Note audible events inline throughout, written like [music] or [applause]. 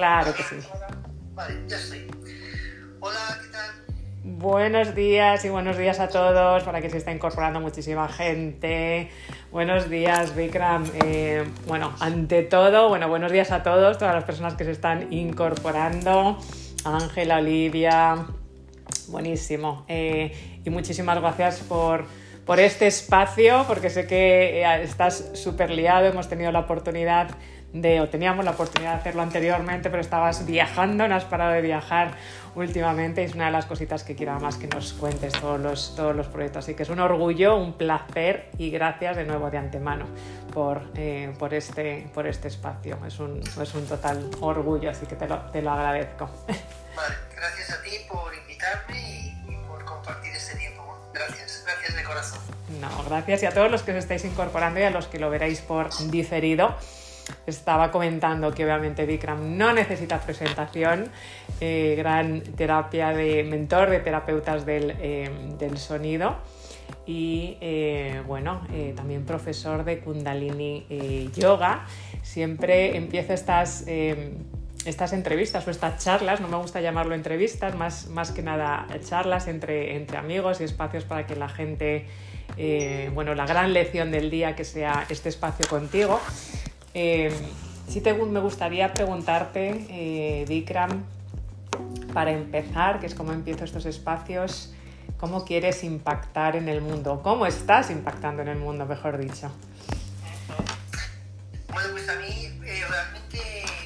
Claro que sí. Vale, ya estoy. Hola, ¿qué tal? Buenos días y buenos días a todos, para que se está incorporando muchísima gente. Buenos días, Vikram. Eh, bueno, ante todo, bueno, buenos días a todos, todas las personas que se están incorporando. Ángela, Olivia, buenísimo. Eh, y muchísimas gracias por, por este espacio, porque sé que eh, estás súper liado, hemos tenido la oportunidad de, o teníamos la oportunidad de hacerlo anteriormente, pero estabas viajando, no has parado de viajar últimamente, es una de las cositas que quiero más que nos cuentes todos los, todos los proyectos. Así que es un orgullo, un placer y gracias de nuevo de antemano por, eh, por, este, por este espacio. Es un, es un total orgullo, así que te lo, te lo agradezco. Vale, gracias a ti por invitarme y, y por compartir este tiempo. Gracias, gracias de corazón. No, gracias y a todos los que os estáis incorporando y a los que lo veréis por diferido estaba comentando que obviamente Vikram no necesita presentación, eh, gran terapia de mentor de terapeutas del, eh, del sonido y eh, bueno, también profesor de Kundalini Yoga. Siempre empiezo estas, estas entrevistas o estas charlas, no me gusta llamarlo entrevistas, más, más que nada charlas entre, entre amigos y espacios para que la gente, bueno, la gran lección del día que sea este espacio contigo. Eh, sí te, me gustaría preguntarte, eh, Vikram, para empezar, que es como empiezo estos espacios, ¿cómo quieres impactar en el mundo? ¿Cómo estás impactando en el mundo, mejor dicho? Bueno, pues a mí eh, realmente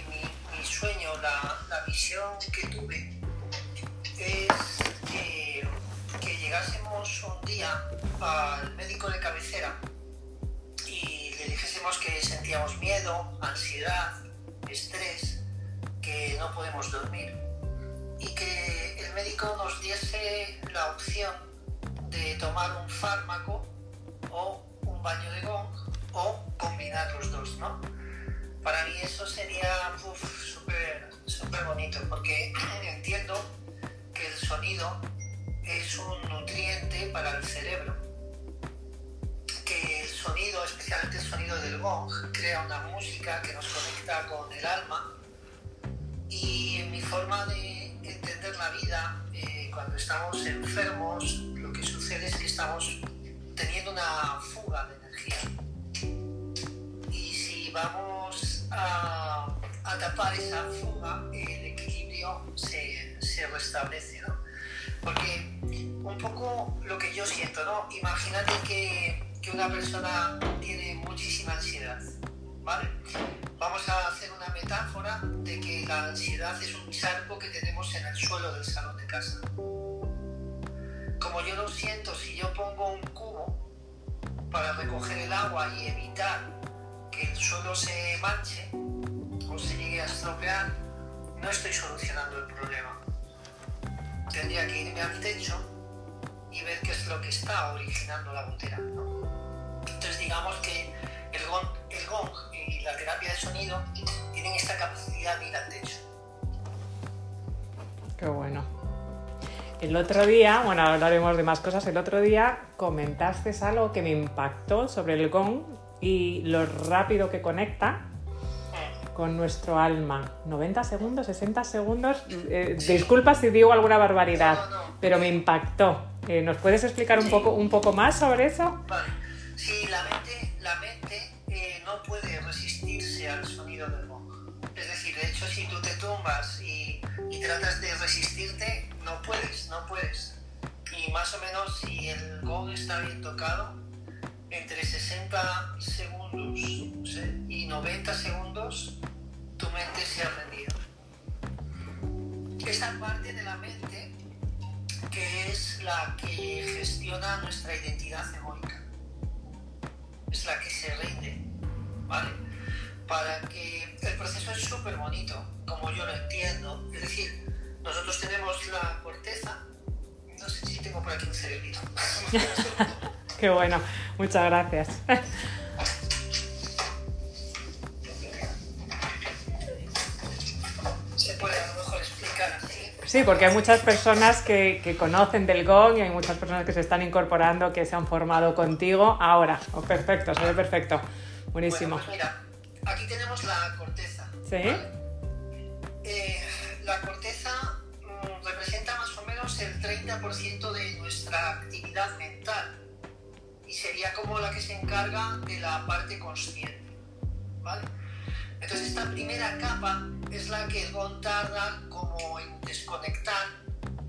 mi, sueño, la, visión que tuve es que llegásemos un día al médico de cabecera dijésemos que sentíamos miedo, ansiedad, estrés, que no podemos dormir y que el médico nos diese la opción de tomar un fármaco o un baño de gong o combinar los dos, ¿no? Para mí eso sería súper super bonito porque [clears throat] entiendo que el sonido es un nutriente para el cerebro, que sonido, especialmente el sonido del gong, crea una música que nos conecta con el alma y en mi forma de entender la vida, eh, cuando estamos enfermos, lo que sucede es que estamos teniendo una fuga de energía. Y si vamos a, a tapar esa fuga, el equilibrio se, se restablece, ¿no? Porque un poco lo que yo siento, ¿no? Imagínate que, que una persona tiene muchísima ansiedad, ¿vale? Vamos a hacer una metáfora de que la ansiedad es un charco que tenemos en el suelo del salón de casa. Como yo lo siento, si yo pongo un cubo para recoger el agua y evitar que el suelo se manche o se llegue a estropear, no estoy solucionando el problema. Tendría que irme al techo y ver qué es lo que está originando la gotera. ¿no? Entonces digamos que el gong, el gong y la terapia de sonido tienen esta capacidad de ir al techo. Qué bueno. El otro día, bueno, hablaremos de más cosas, el otro día comentaste algo que me impactó sobre el gong y lo rápido que conecta con nuestro alma. 90 segundos, 60 segundos. Eh, Sí. Disculpa si digo alguna barbaridad, No, no. pero me impactó. Eh, ¿Nos puedes explicar un poco, un poco más sobre eso? Vale. Y, tratas de resistirte, no puedes, no puedes. Y más o menos, si el gong está bien tocado, entre 60 segundos y 90 segundos, tu mente se ha rendido. Esta parte de la mente que es la que gestiona nuestra identidad egoica. Es la que se rinde, ¿vale? Para que el proceso es súper bonito, como yo lo entiendo. Es decir, nosotros tenemos la corteza, no sé si tengo por aquí un cerebrito. [laughs] Qué bueno, muchas gracias. se puede a lo mejor explicar así. Sí, porque hay muchas personas que, que conocen del gong y hay muchas personas que se están incorporando, que se han formado contigo ahora. Oh, perfecto, se ve perfecto. Buenísimo. Bueno, pues mira, aquí tenemos la corteza. Sí. ¿vale? eh, la corteza mm, representa más o menos el 30% de nuestra actividad mental y sería como la que se encarga de la parte consciente. ¿vale? Entonces esta primera capa es la que el tarda como en desconectar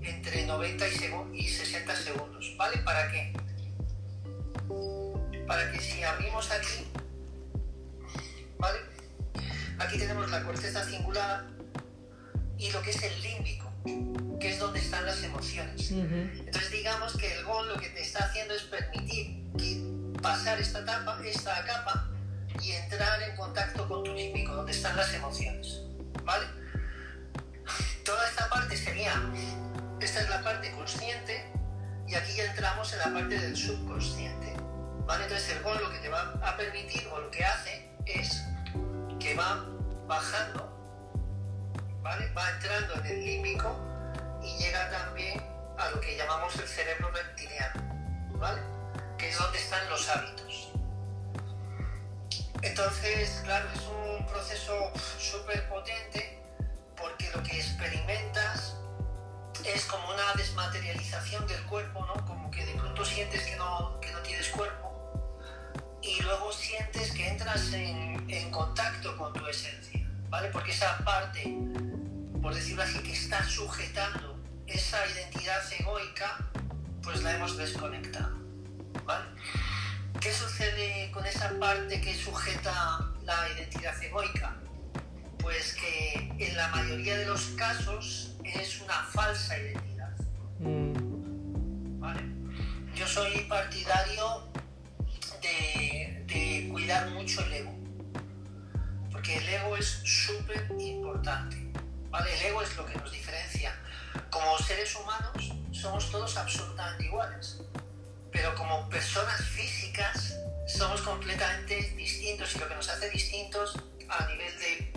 entre 90 y 60 segundos. ¿Vale? ¿Para qué? Para que si abrimos aquí, ¿vale? Aquí tenemos la corteza cingulada y lo que es el límbico, que es donde están las emociones. Entonces digamos que el GON lo que te está haciendo es permitir pasar esta, etapa, esta capa y entrar en contacto con tu límbico, donde están las emociones. ¿Vale? Toda esta parte sería, esta es la parte consciente y aquí ya entramos en la parte del subconsciente. ¿Vale? Entonces el GON lo que te va a permitir o lo que hace es que va bajando, ¿vale? Va entrando en el límbico y llega también a lo que llamamos el cerebro reptiliano, ¿vale? Que es donde están los hábitos. Entonces, claro, es un proceso súper potente porque lo que experimentas es como una desmaterialización del cuerpo, ¿no? Como que de pronto sientes que no, que no tienes cuerpo y luego sientes que entras en, en, contacto con tu esencia, ¿vale? Porque esa parte, por decirlo así, que está sujetando esa identidad egoica, pues la hemos desconectado, ¿vale? ¿Qué sucede con esa parte que sujeta la identidad egoica? Pues que en la mayoría de los casos es una falsa identidad. Mm. ¿Vale? Yo soy partidario de, cuidar mucho el ego. Porque el ego es súper importante. ¿vale? El ego es lo que nos diferencia. Como seres humanos somos todos absolutamente iguales. Pero como personas físicas somos completamente distintos y lo que nos hace distintos a nivel de,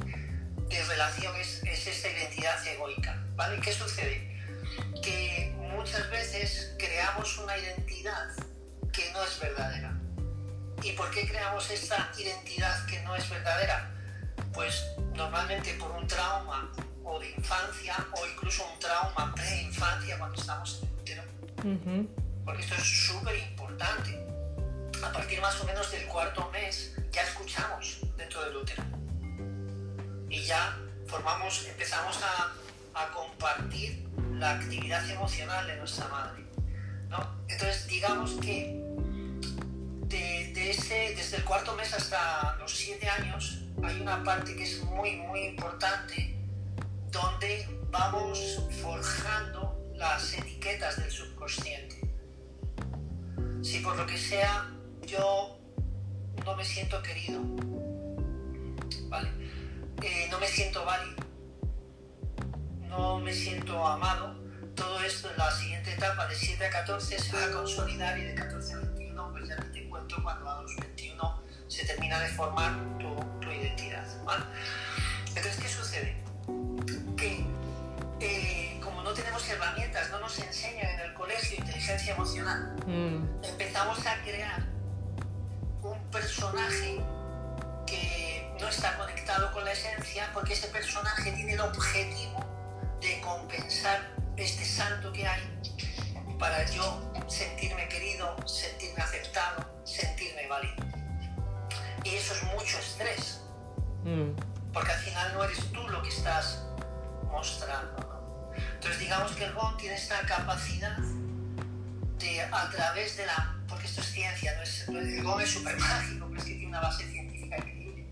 de relación es, es, esta identidad egoica. ¿vale? ¿Qué sucede? Que muchas veces creamos una identidad que no es verdadera. ¿Y por qué creamos esta identidad que no es verdadera? Pues normalmente por un trauma o de infancia o incluso un trauma pre-infancia cuando estamos en el útero. Porque esto es súper importante. A partir más o menos del cuarto mes ya escuchamos dentro del útero. Y ya formamos, empezamos a, compartir la actividad emocional de nuestra madre. Entonces digamos que de, ese, desde el cuarto mes hasta los siete años hay una parte que es muy, muy importante donde vamos forjando las etiquetas del subconsciente. Si por lo que sea yo no me siento querido, ¿vale? Eh, no me siento válido, no me siento amado, todo esto en la siguiente etapa de 7 a 14 se va a consolidar y de 14 a 21 pues ya te cuando a los 21 se termina de formar tu, identidad. Entonces, ¿qué sucede? Que eh, como no tenemos herramientas, no nos enseñan en el colegio inteligencia emocional, mm. empezamos a crear un personaje que no está conectado con la esencia porque ese personaje tiene el objetivo de compensar este santo que hay para yo sentirme querido, sentirme aceptado, sentirme válido. Y eso es mucho estrés, mm. porque al final no eres tú lo que estás mostrando. Entonces digamos que el GON tiene esta capacidad de a través de la, porque esto es ciencia, no es, el GON es súper mágico, pero es que tiene una base científica increíble.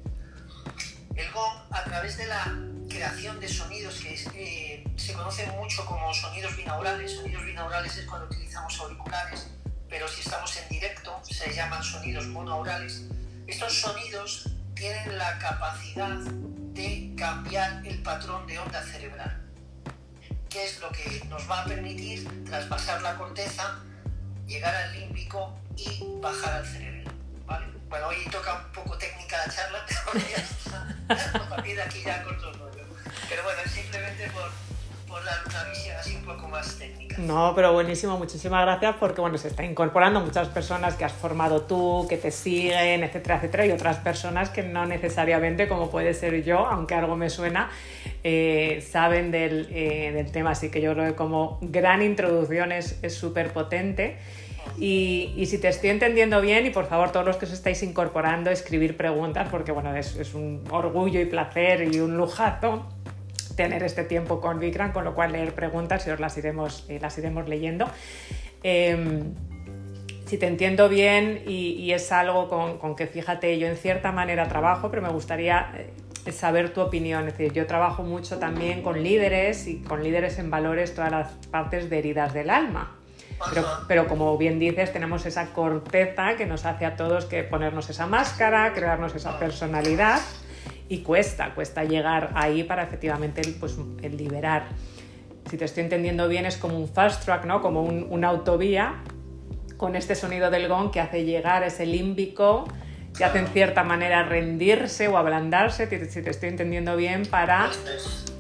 El GON a través de la creación de sonidos que eh, se conocen mucho como sonidos binaurales. Sonidos binaurales es cuando utilizamos auriculares, pero si estamos en directo se llaman sonidos monoaurales. Estos sonidos tienen la capacidad de cambiar el patrón de onda cerebral, que es lo que nos va a permitir traspasar la corteza, llegar al límbico y bajar al cerebro. Bueno, hoy toca un poco técnica la charla, [laughs] pero. A partir de aquí ya corto el rollo. Pero bueno, simplemente por, por dar una visión así un poco más técnica. No, pero buenísimo, muchísimas gracias porque bueno, se está incorporando muchas personas que has formado tú, que te siguen, etcétera, etcétera, y otras personas que no necesariamente, como puede ser yo, aunque algo me suena, eh, saben del, eh, del, tema. Así que yo creo que como gran introducción es súper potente. Y, y, si te estoy entendiendo bien, y por favor todos los que os estáis incorporando, escribir preguntas, porque bueno, es un orgullo y placer y un lujazo tener este tiempo con Vikram, con lo cual leer preguntas y os las iremos, eh, las iremos leyendo. Eh, si te entiendo bien y, y es algo con, con, que fíjate, yo en cierta manera trabajo, pero me gustaría eh, saber tu opinión. Es decir, yo trabajo mucho también con líderes y con líderes en valores todas las partes de heridas del alma. Pero, pero, como bien dices, tenemos esa corteza que nos hace a todos que ponernos esa máscara, crearnos esa personalidad y cuesta, cuesta llegar ahí para efectivamente pues, el liberar. Si te estoy entendiendo bien, es como un fast track, ¿no? como un, una autovía con este sonido del gong que hace llegar ese límbico, que hace en cierta manera rendirse o ablandarse, si te estoy entendiendo bien, para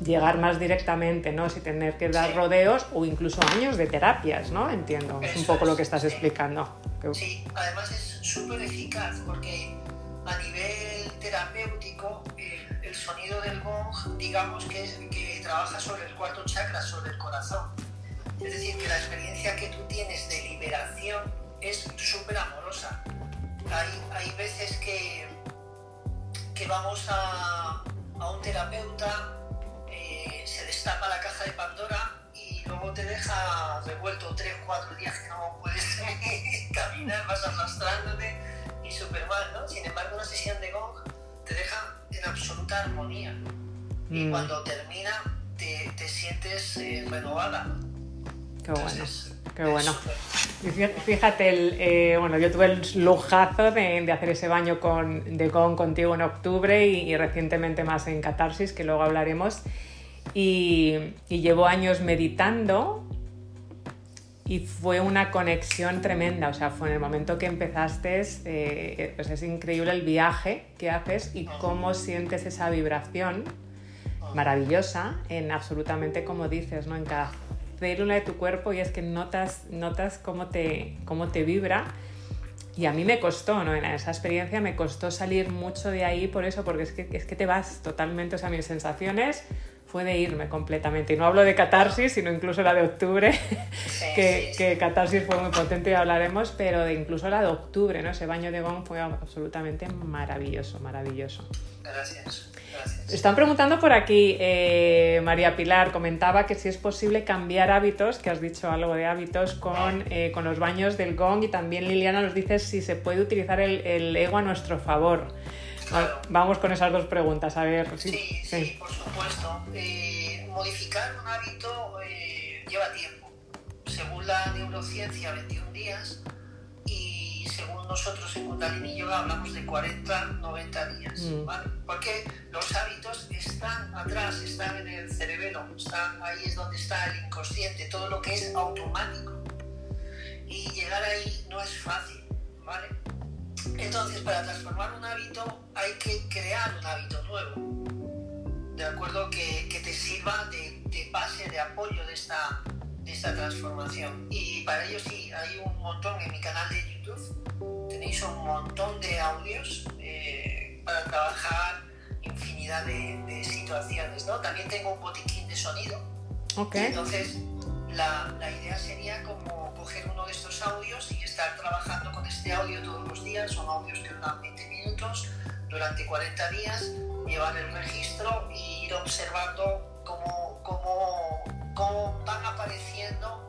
llegar más directamente, ¿no? Sin tener que dar rodeos o incluso años de terapias, ¿no? Entiendo, es un poco lo que estás explicando. Sí, además es súper eficaz porque a nivel terapéutico el, el, sonido del gong, digamos que, trabaja sobre el cuarto chakra, sobre el corazón. Es decir, que la experiencia que tú tienes de liberación es súper amorosa. Hay, hay veces que, que vamos a, a un terapeuta, eh, se destapa la caja de Pandora y luego te deja revuelto 3 o 4 días que no puedes [laughs] caminar, vas arrastrándote y súper mal, ¿no? Sin embargo, una sesión de gong te deja en absoluta armonía y Mm. cuando termina te, te sientes eh, renovada. Qué bueno, qué bueno. Y Fíjate, el, eh, bueno, yo tuve el lujazo de, de hacer ese baño con, de Gong contigo en octubre y, y recientemente más en Catarsis, que luego hablaremos. Y, y llevo años meditando y fue una conexión tremenda. O sea, fue en el momento que empezaste, eh, pues es increíble el viaje que haces y cómo sientes esa vibración maravillosa en absolutamente como dices, ¿no? En cada célula de tu cuerpo y es que notas, notas cómo, te, cómo te vibra. Y a mí me costó, ¿no? En esa experiencia me costó salir mucho de ahí por eso, porque es que, es que te vas totalmente, o sea, mis sensaciones fue de irme completamente. Y no hablo de catarsis, sino incluso la de octubre, [laughs] Sí, que, sí, que catarsis fue muy potente y hablaremos, pero de incluso la de octubre, ¿no? Ese baño de gong fue absolutamente maravilloso, maravilloso. Gracias, gracias. Están preguntando por aquí, eh, María Pilar comentaba que si es posible cambiar hábitos, que has dicho algo de hábitos, con, eh, con los baños del gong y también Liliana nos dice si se puede utilizar el, el ego a nuestro favor. Claro. Vamos con esas dos preguntas, a ver. Sí, sí, por supuesto. Eh, modificar un hábito eh, lleva tiempo. Según la neurociencia, 21 días. Y según nosotros en Kundalini Yoga hablamos de 40, 90 días. Mm. ¿vale? Porque los hábitos están atrás, están en el cerebelo, están, ahí es donde está el inconsciente, todo lo que es automático. Y llegar ahí no es fácil, ¿vale? Entonces, para transformar un hábito hay que crear un hábito nuevo, ¿de acuerdo? Que, que te sirva de, de, base, de apoyo de esta, de esta transformación. Y para ello sí, hay un montón en mi canal de YouTube, tenéis un montón de audios eh, para trabajar infinidad de, de, situaciones, ¿no? También tengo un botiquín de sonido. Okay. Entonces, la, la idea sería como coger uno de estos audios y estar trabajando con este audio todos los días. Son audios que duran 20 minutos durante 40 días, llevar el registro y ir observando cómo, cómo, cómo van apareciendo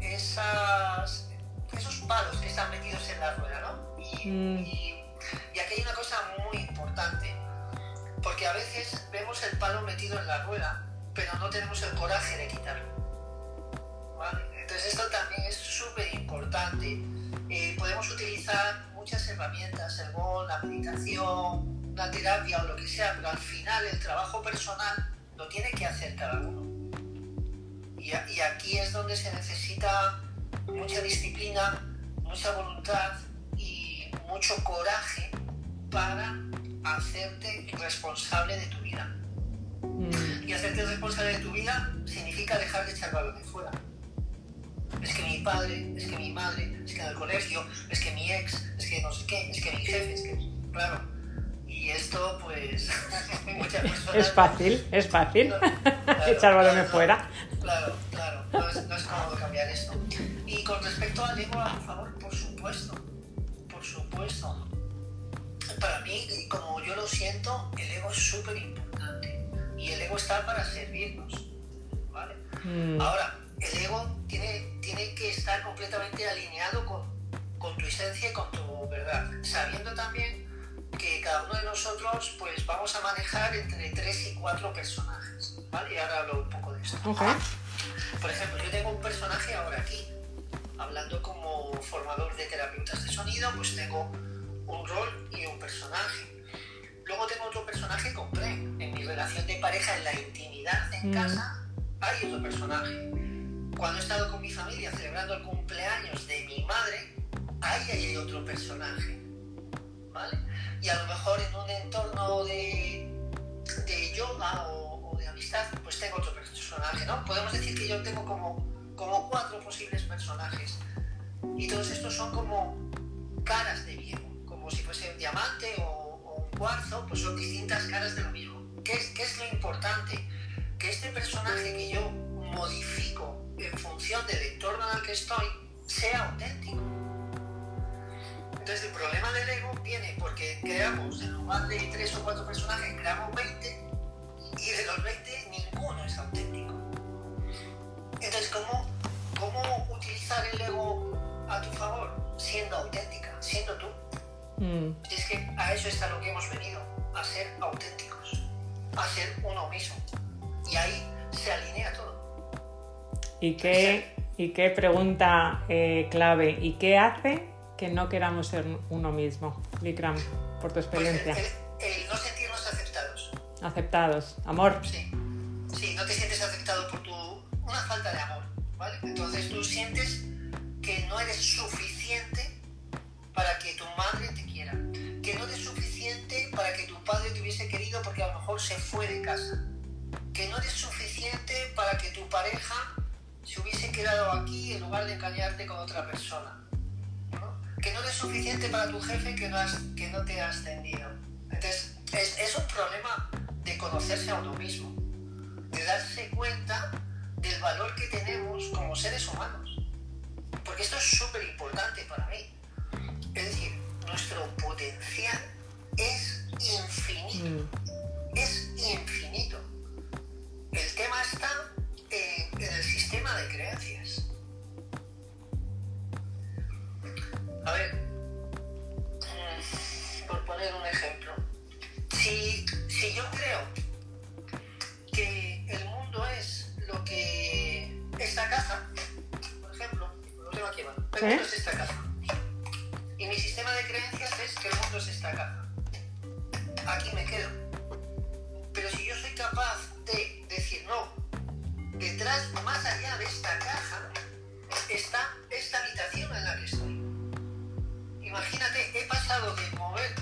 esas, esos palos que están metidos en la rueda. ¿no? Y, Mm. y, y aquí hay una cosa muy importante, porque a veces vemos el palo metido en la rueda, pero no tenemos el coraje de quitarlo. Entonces esto también es súper importante. Eh, podemos utilizar muchas herramientas, el gol, la meditación, la terapia o lo que sea, pero al final el trabajo personal lo tiene que hacer cada uno. Y, a- y aquí es donde se necesita mucha disciplina, mucha voluntad y mucho coraje para hacerte responsable de tu vida. Mm, Y hacerte responsable de tu vida significa dejar de echar balones fuera. Es que mi padre, es que mi madre, es que en el colegio, es que mi ex, es que no sé qué, es que mi jefe, es que. Claro. Y esto, pues. [laughs] muchas personas. Es fácil, es fácil. [laughs] Claro, echar balones claro, fuera. Claro, claro. No es, no es cómodo cambiar esto. Y con respecto al ego, a favor, por supuesto. Por supuesto. Para mí, como yo lo siento, el ego es súper importante. Y el ego está para servirnos. ¿Vale? Mm, Ahora, el ego tiene, tiene que estar completamente alineado con, con tu esencia y con tu verdad, sabiendo también que cada uno de nosotros pues vamos a manejar entre tres y cuatro personajes, ¿vale? Y ahora hablo un poco de esto. ok. Por ejemplo, yo tengo un personaje ahora aquí, hablando como formador de terapeutas de sonido, pues tengo un rol y un personaje. Luego tengo otro personaje con Prem. En mi relación de pareja, en la intimidad en Mm. casa, hay otro personaje. Cuando he estado con mi familia celebrando el cumpleaños de mi madre, ahí hay otro personaje. ¿Vale? Y a lo mejor en un entorno de, de yoga o, de amistad, pues tengo otro personaje, ¿no? Podemos decir que yo tengo como, como cuatro posibles personajes. Y todos estos son como caras de viejo, como si fuese un diamante o, un cuarzo, pues son distintas caras de lo mismo. ¿Qué es, ¿Qué es lo importante? Que este personaje que yo modifico en función del entorno en el que estoy sea auténtico. Entonces el problema del ego viene porque creamos, en lugar de tres o cuatro personajes, creamos 20 y de los 20 ninguno es auténtico. Entonces, ¿cómo, cómo utilizar el ego a tu favor? Siendo auténtica, siendo tú. Mm, es que a eso es a lo que hemos venido, a ser auténticos, a ser uno mismo. Y ahí se alinea todo. ¿Y qué, y qué pregunta eh, clave? ¿Y qué hace que no queramos ser uno mismo? Vikram, por tu Pues el, experiencia. el- el no sentirnos aceptados. Aceptados. Amor. Sí. Sí, no te sientes aceptado por tu. una falta de amor, ¿vale? Entonces tú sientes que no eres suficiente para que tu madre te quiera. Que no eres suficiente para que tu padre te hubiese querido porque a lo mejor se fue de casa. Que no eres suficiente para que tu pareja aquí en lugar de engañarte con otra persona. ¿no? Que no eres suficiente para tu jefe que no, has- que no te ha ascendido. Entonces, es, es un problema de conocerse a uno mismo, de darse cuenta del valor que tenemos como seres humanos. Porque esto es súper importante para mí. Es decir, nuestro potencial es infinito. Mm, Es infinito. El tema está eh, en el sistema de creencias. A ver, mm, por poner un ejemplo, si, si yo creo que el mundo es lo que esta casa, por ejemplo, lo tengo aquí abajo, el mundo es esta casa. Y mi sistema de creencias es que el mundo es esta casa. Aquí me quedo. Pero si yo soy capaz de decir no, detrás, más allá de esta caja, está esta habitación en la que estoy. Imagínate, he pasado de mover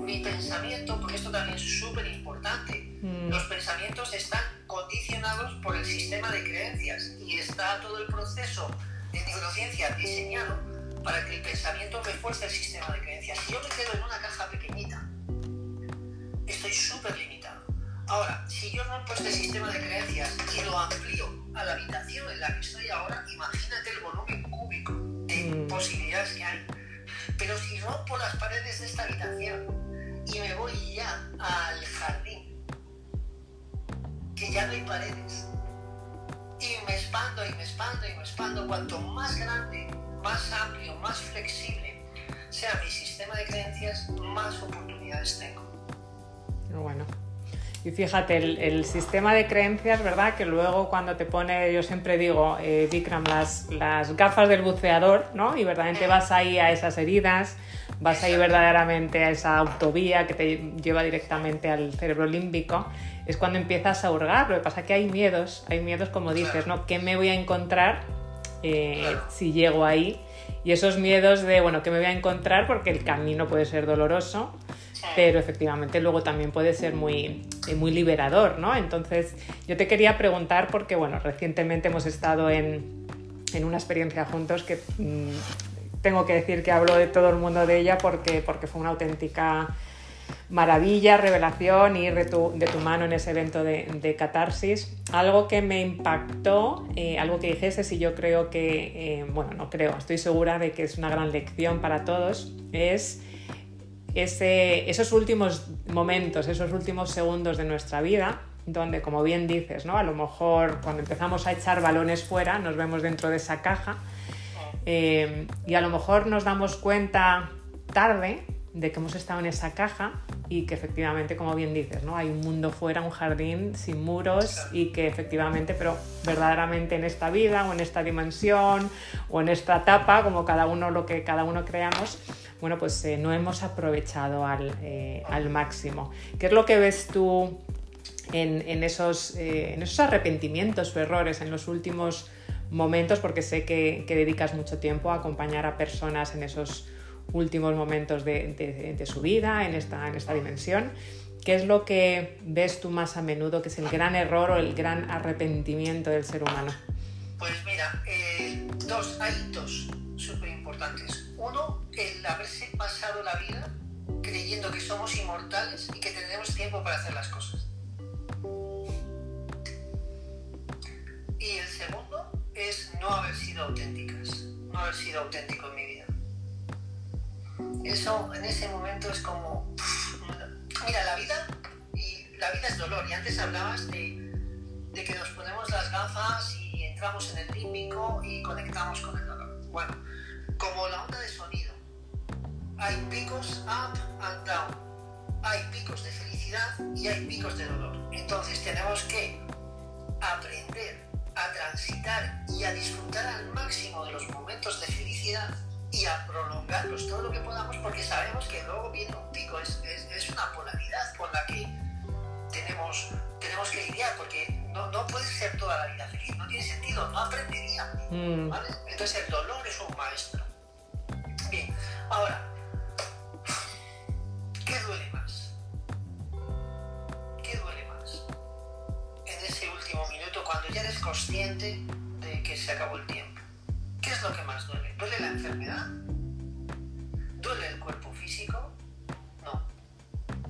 mi pensamiento, porque esto también es súper importante. Mm. Los pensamientos están condicionados por el sistema de creencias y está todo el proceso de neurociencia diseñado para que el pensamiento refuerce el sistema de creencias. Si yo me quedo en una caja pequeñita, estoy súper limitado. Ahora, si yo rompo este sistema de creencias y lo amplío a la habitación en la que estoy ahora, imagínate el volumen cúbico de Mm. posibilidades que hay. Pero si rompo las paredes de esta habitación y me voy ya al jardín, que ya no hay paredes, y me expando y me expando y me expando, cuanto más grande, más amplio, más flexible sea mi sistema de creencias, más oportunidades tengo. Bueno. Y fíjate, el, el sistema de creencias, ¿verdad? Que luego cuando te pone, yo siempre digo, eh, Vikram, las, las gafas del buceador, ¿no? Y verdaderamente vas ahí a esas heridas, vas ahí verdaderamente a esa autovía que te lleva directamente al cerebro límbico, es cuando empiezas a hurgar. Lo que pasa es que hay miedos, hay miedos como dices, ¿no? ¿Qué me voy a encontrar eh, si llego ahí? y esos miedos de, bueno, que me voy a encontrar porque el camino puede ser doloroso, pero efectivamente luego también puede ser muy, eh, muy liberador, ¿no? Entonces yo te quería preguntar porque, bueno, recientemente hemos estado en, en una experiencia juntos que mm, tengo que decir que hablo de todo el mundo de ella porque, porque fue una auténtica maravilla, revelación, ir de tu, de tu mano en ese evento de, catarsis. Algo que me impactó, eh, algo que dijese, y yo creo que, eh, bueno, no creo, estoy segura de que es una gran lección para todos, es ese, esos últimos momentos, esos últimos segundos de nuestra vida, donde, como bien dices, ¿no? a lo mejor cuando empezamos a echar balones fuera, nos vemos dentro de esa caja eh, y a lo mejor nos damos cuenta tarde de que hemos estado en esa caja y que efectivamente, como bien dices, ¿no? hay un mundo fuera, un jardín sin muros y que efectivamente, pero verdaderamente en esta vida o en esta dimensión o en esta etapa, como cada uno lo que cada uno creamos, bueno, pues eh, no hemos aprovechado al, eh, al, máximo. ¿Qué es lo que ves tú en, en, esos, eh, en esos arrepentimientos o errores en los últimos momentos? Porque sé que, que dedicas mucho tiempo a acompañar a personas en esos últimos momentos de, de, de su vida, en esta, en esta dimensión. ¿Qué es lo que ves tú más a menudo que es el gran error o el gran arrepentimiento del ser humano? Pues mira, eh, dos, hay dos súper importantes. Uno, el haberse pasado la vida creyendo que somos inmortales y que tenemos tiempo para hacer las cosas. Y el segundo es no haber sido auténticas, no haber sido auténtico en mi vida. Eso en ese momento es como, mira, la vida, y la vida es dolor. Y antes hablabas de, que nos ponemos las gafas y entramos en el límbico y conectamos con el dolor. Bueno, como la onda de sonido, hay picos up and down. Hay picos de felicidad y hay picos de dolor. Entonces tenemos que aprender a transitar y a disfrutar al máximo de los momentos de felicidad y a prolongarlos todo lo que podamos porque sabemos que luego viene un pico, es, es, es una polaridad con la que tenemos, tenemos que lidiar porque no, no puede ser toda la vida feliz, no tiene sentido, no aprenderíamos. Mm. ¿vale? Entonces el dolor es un maestro. Bien, ahora, ¿qué duele más? ¿Qué duele más? En ese último minuto, cuando ya eres consciente de que se acabó el tiempo. ¿Qué es lo que más duele? ¿Duele la enfermedad? ¿Duele el cuerpo físico? No.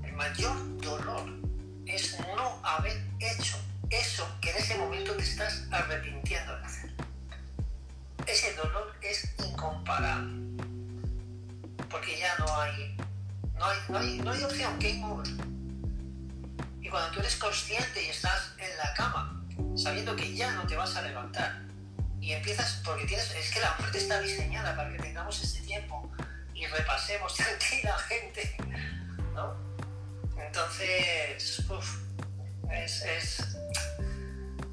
El mayor dolor es no haber hecho eso que en ese momento te estás arrepintiendo de hacer. Ese dolor es incomparable. Porque ya no hay, no hay, no hay, no hay opción, game over. Y cuando tú eres consciente y estás en la cama, sabiendo que ya no te vas a levantar, y empiezas, porque tienes, es que la muerte está diseñada para que tengamos este tiempo y repasemos [laughs] tranquilamente, ¿no? Entonces, uf, es, es,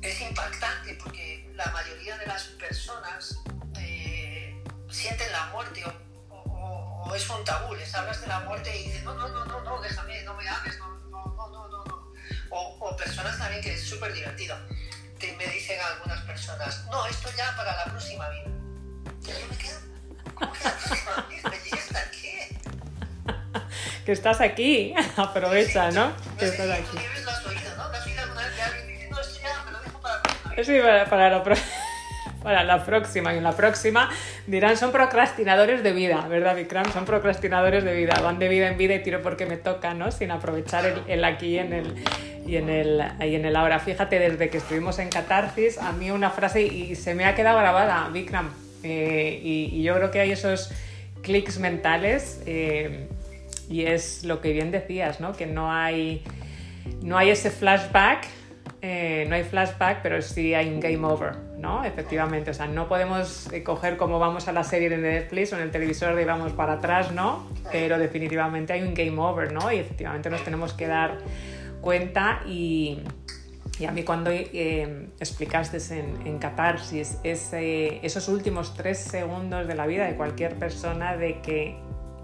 es, impactante porque la mayoría de las personas eh, sienten la muerte o, es un tabú, les hablas de la muerte y dicen, no, no, no, no, no déjame, no me hables, no, no, no, no, no. O, o personas también que es súper divertido te, me dicen algunas personas, no, esto ya para la próxima vida. Y yo me quedo, ¿cómo que la próxima vida? ¿Y esta qué? [laughs] Que estás aquí, [laughs] aprovecha, ¿no? Que estás aquí. Sí, para, para la para la próxima. Y en la próxima dirán, son procrastinadores de vida, ¿verdad, Vikram? Son procrastinadores de vida. Van de vida en vida y tiro porque me toca, ¿no? Sin aprovechar el, aquí en el, y en, el, y en el ahora. Fíjate, desde que estuvimos en Catarsis, a mí una frase, y se me ha quedado grabada, Vikram. Eh, y, y yo creo que hay esos clics mentales. eh, y es lo que bien decías, ¿no? Que no hay, no hay ese flashback, eh, no hay flashback, pero sí hay un game over, ¿no? Efectivamente, o sea, no podemos eh, coger como vamos a la serie de Netflix o en el televisor de vamos para atrás, ¿no? Pero definitivamente hay un game over, ¿no? Y efectivamente nos tenemos que dar cuenta y, y a mí cuando eh, explicaste en, en Catarsis esos últimos tres segundos de la vida de cualquier persona de que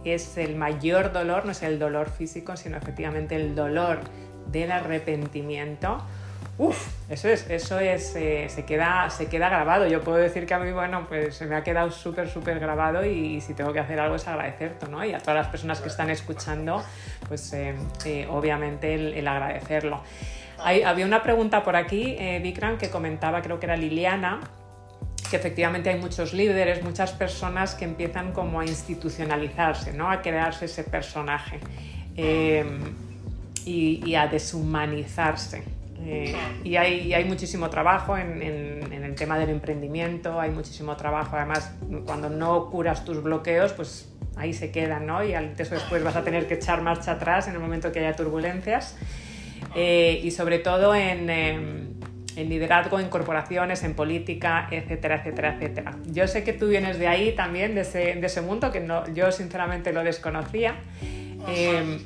es el mayor dolor, no es el dolor físico, sino efectivamente el dolor del arrepentimiento, Uf, eso es, eso es, eh, se, queda, se queda grabado. Yo puedo decir que a mí, bueno, pues se me ha quedado súper, súper grabado y, si tengo que hacer algo es agradecerte, ¿no? Y a todas las personas que están escuchando, pues eh, eh, obviamente el, agradecerlo. había una pregunta por aquí, Vikram, que comentaba, creo que era Liliana, que efectivamente hay muchos líderes, muchas personas que empiezan como a institucionalizarse, ¿no? A crearse ese personaje y a deshumanizarse. Eh, y hay, hay, muchísimo trabajo en, en, el tema del emprendimiento, hay muchísimo trabajo, además cuando no curas tus bloqueos, pues ahí se quedan, ¿no? Y antes o después vas a tener que echar marcha atrás en el momento que haya turbulencias. Eh, y sobre todo en, em, en, liderazgo, en corporaciones, en política, etcétera, etcétera, etcétera. Yo sé que tú vienes de ahí también, de ese, de ese mundo, que no, yo sinceramente lo desconocía. Eh,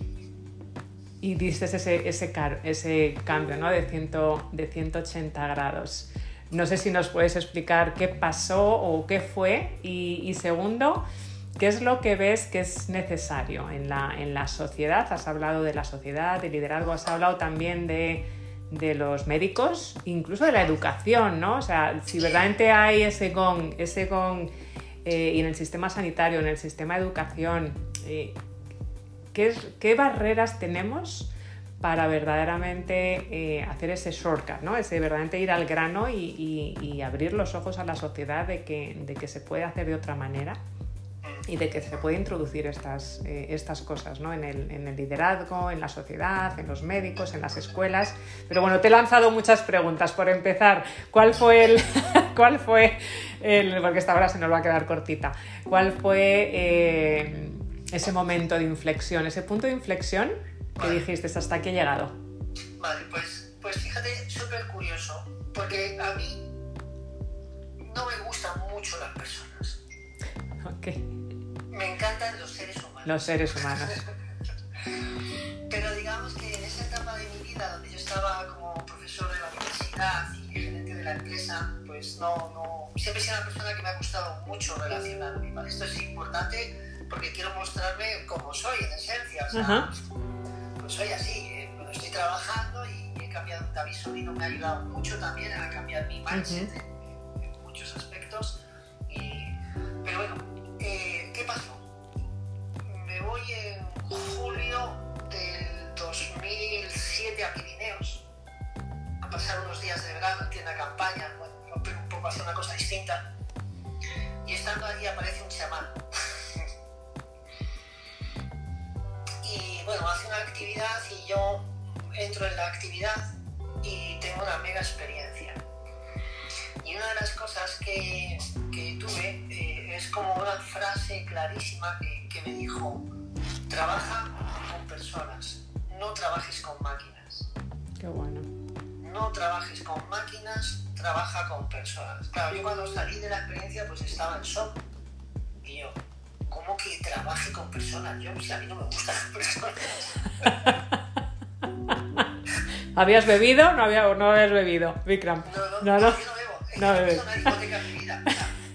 y diste ese, ese, ese cambio ¿no? de, ciento, de 180 grados. No sé si nos puedes explicar qué pasó o qué fue y, segundo, ¿qué es lo que ves que es necesario en la, en la sociedad? Has hablado de la sociedad, de liderazgo, has hablado también de, de los médicos, incluso de la educación, ¿no? O sea, si verdaderamente hay ese gong, ese gong eh, y en el sistema sanitario, en el sistema de educación, eh, ¿Qué, barreras tenemos para verdaderamente eh, hacer ese shortcut, ¿no? ese verdaderamente ir al grano y, abrir los ojos a la sociedad de que, de que, se puede hacer de otra manera y de que se puede introducir estas, eh, estas cosas ¿no? en, el, en, el, liderazgo, en la sociedad, en los médicos, en las escuelas. Pero bueno, te he lanzado muchas preguntas. Por empezar, ¿cuál fue el, [laughs] cuál fue el porque esta hora se nos va a quedar cortita, cuál fue... Eh, ese momento de inflexión, ese punto de inflexión que dijiste, hasta aquí he llegado? Vale, pues, pues fíjate, súper curioso, porque a mí no me gustan mucho las personas. Ok. Me encantan los seres humanos. Los seres humanos. [laughs] Pero digamos que en esa etapa de mi vida, donde yo estaba como profesor de la universidad y gerente de la empresa, pues no, no, siempre he sido una persona que me ha gustado mucho relacionarme. ¿vale? Esto es importante porque quiero mostrarme como soy en esencia. O sea, pues soy así, eh, estoy trabajando y he cambiado. David Solino me ha ayudado mucho también a cambiar mi mindset en, muchos aspectos. pero bueno, eh, ¿qué pasó? Me voy en julio del 2007 a Pirineos a pasar unos días de verano en tienda campaña, bueno, un poco hacer una cosa distinta. Y estando allí aparece un chamán [laughs] bueno, hace una actividad y yo entro en la actividad y tengo una mega experiencia. Y una de las cosas que, que tuve eh, es como una frase clarísima que, que, me dijo, trabaja con personas, no trabajes con máquinas. Qué bueno. No trabajes con máquinas, trabaja con personas. Claro, yo cuando salí de la experiencia pues estaba en shock. Y yo, ¿cómo que trabaje con personas? Yo, si a mí no me gustan las personas. ¿Habías bebido? No, había, no habías bebido, Vikram. No, no, no, no, yo no bebo. Es no discoteca en mi vida.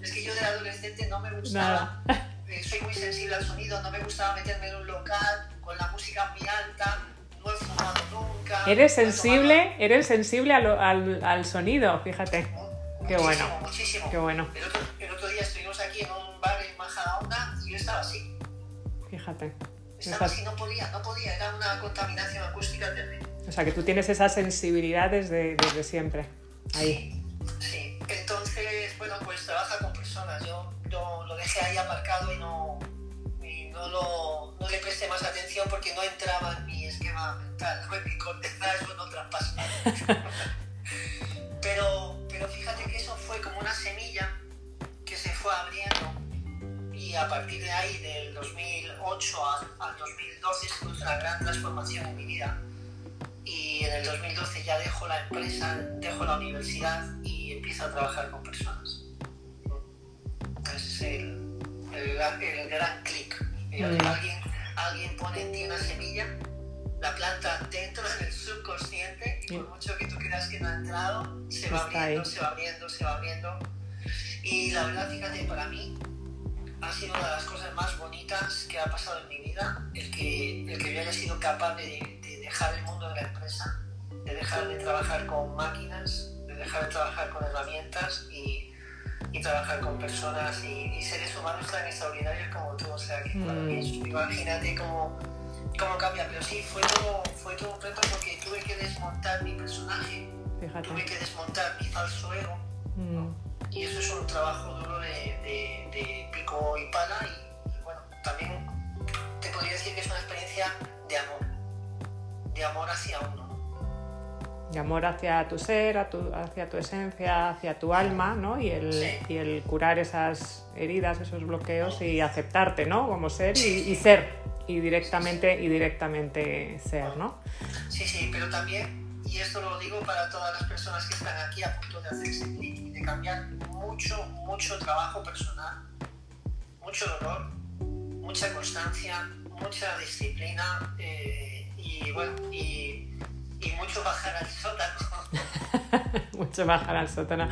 es que yo de adolescente no me gustaba. Eh, soy muy sensible al sonido, no me gustaba meterme en un local con la música muy alta. No he fumado nunca. Eres sensible, eres sensible al, al, al sonido, fíjate. Qué bueno. Muchísimo. Qué bueno. El otro, el otro día estuvimos estaba así. Fíjate. Estaba así, no podía, no podía, era una contaminación acústica terrible. O sea, que tú tienes esas sensibilidades desde, desde siempre. Ahí. Sí, sí. Entonces, bueno, pues trabaja con personas. Yo, yo lo dejé ahí aparcado y no, y no, lo, no le presté más atención porque no entraba en mi esquema mental, no en mi corteza, eso no traspasa. [laughs] pero, pero fíjate que eso fue como una semilla que se fue abriendo y a partir de ahí, del 2008 al, 2012, se produjo una gran transformación en mi vida. Y en el 2012 ya dejo la empresa, dejo la universidad y empiezo a trabajar con personas. Ese es el, el, gran clic. Mm. Alguien, alguien pone en ti una semilla, la planta dentro del subconsciente y por mucho que tú creas que no ha entrado, se va abriendo, se va abriendo, se va abriendo. Y la verdad, fíjate, para mí, ha sido una de las cosas más bonitas que ha pasado en mi vida, el que, el que yo haya sido capaz de, dejar el mundo de la empresa, de dejar de trabajar con máquinas, de dejar de trabajar con herramientas y, trabajar con personas y, seres humanos tan extraordinarios como tú. O sea, que mm. imagínate cómo, cómo cambia. Pero sí, fue todo, fue todo un reto porque tuve que desmontar mi personaje, tuve que desmontar mi falso ego. Mm. Y eso es un trabajo duro de, pico y pala. y bueno, también te podría decir que es una experiencia de amor de amor hacia uno. De amor hacia tu ser, hacia tu esencia, hacia tu alma, ¿no? Y el, y el curar esas heridas, esos bloqueos y aceptarte, ¿no? Como ser y, ser, y directamente, y directamente ser, ¿no? Sí, sí, pero también, y esto lo digo para todas las personas que están aquí a punto de hacerse cambiar mucho, mucho trabajo personal, mucho dolor, mucha constancia, mucha disciplina. Eh, y bueno, y, mucho bajar al sótano. [laughs] mucho bajar al sótano,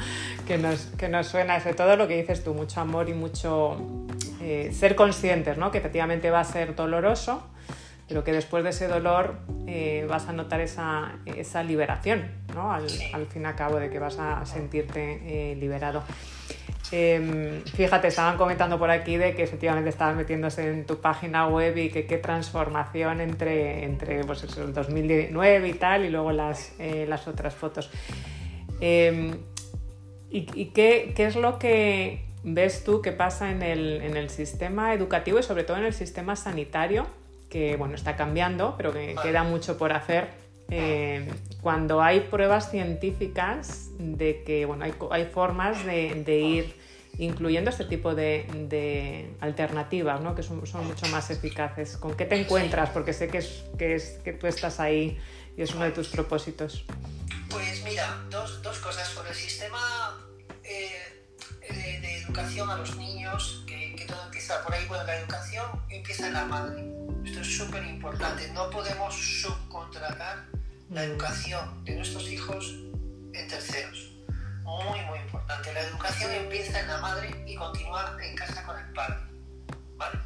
que nos, que nos suena, sobre todo lo que dices tú, mucho amor y mucho eh, ser conscientes, ¿no? que efectivamente va a ser doloroso, pero que después de ese dolor eh, vas a notar esa, esa liberación, ¿no? al, al, fin y al cabo, de que vas a sentirte eh, liberado. Em, fíjate, estaban comentando por aquí de que efectivamente estaban metiéndose en tu página web y que qué transformación entre, entre pues el 2019 y tal, y luego las, eh, las otras fotos. Em, ¿Y, qué, qué, es lo que ves tú que pasa en el, en el, sistema educativo y sobre todo en el sistema sanitario, que bueno, está cambiando, pero que queda mucho por hacer? Eh, cuando hay pruebas científicas de que bueno, hay, hay formas de, de, ir incluyendo este tipo de, alternativas, ¿no? que son, mucho más eficaces. ¿Con qué te encuentras? Porque sé que, es, que, es, que tú estás ahí y es uno de tus propósitos. Pues mira, dos, dos cosas sobre el sistema eh, de, educación a los niños, que, que, todo empieza por ahí. Bueno, la educación empieza en la madre. Esto es súper importante. No podemos subcontratar la educación de nuestros hijos en terceros muy, muy importante. La educación empieza en la madre y continúa en casa con el padre. ¿vale?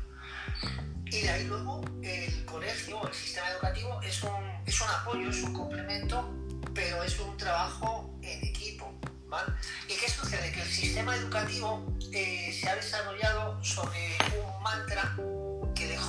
Y de ahí luego el colegio, el sistema educativo es un, es un apoyo, es un complemento, pero es un trabajo en equipo. ¿vale? ¿Y qué sucede? Que el sistema educativo eh, se ha desarrollado sobre un mantra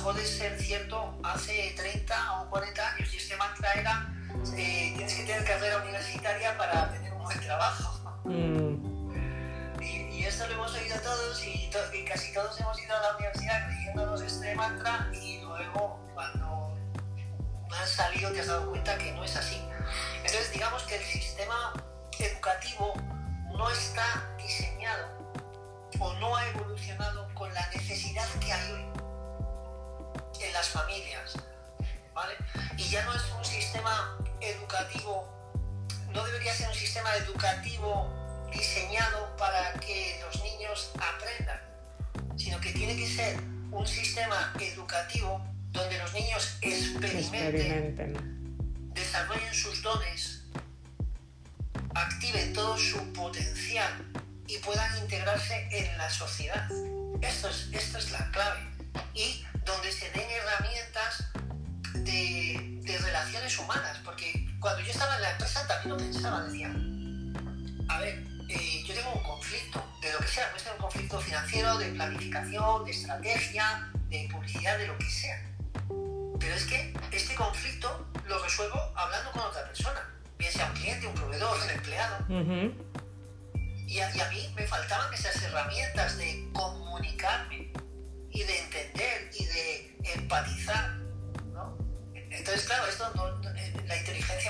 dejó de ser cierto hace 30 o 40 años y este mantra era eh, tienes que tener carrera universitaria para tener un buen trabajo. Mm. Y, esto lo hemos oído todos y, casi todos hemos ido a la universidad creyéndonos este mantra y luego cuando has salido te has dado cuenta que no es así. Entonces digamos que el sistema educativo no está diseñado o no ha evolucionado con la necesidad que hay hoy en las familias. ¿vale? Y ya no es un sistema educativo no debería ser un sistema educativo diseñado para que los niños aprendan, sino que tiene que ser un sistema educativo donde los niños experimenten, desarrollen sus dones, activen todo su potencial y puedan integrarse en la sociedad. Esto es, esto es la clave. Y donde se den herramientas de, de relaciones humanas, porque cuando yo estaba en la empresa también lo pensaba, decía, a ver, eh, yo tengo un conflicto, de lo que sea, puede ser un conflicto financiero, de planificación, de estrategia, de publicidad, de lo que sea. Pero es que este conflicto lo resuelvo hablando con otra persona, bien sea un cliente, un proveedor, un empleado. y, a, y a mí me faltaban esas herramientas de comunicarme y de entender y de empatizar entonces, claro, esto la inteligencia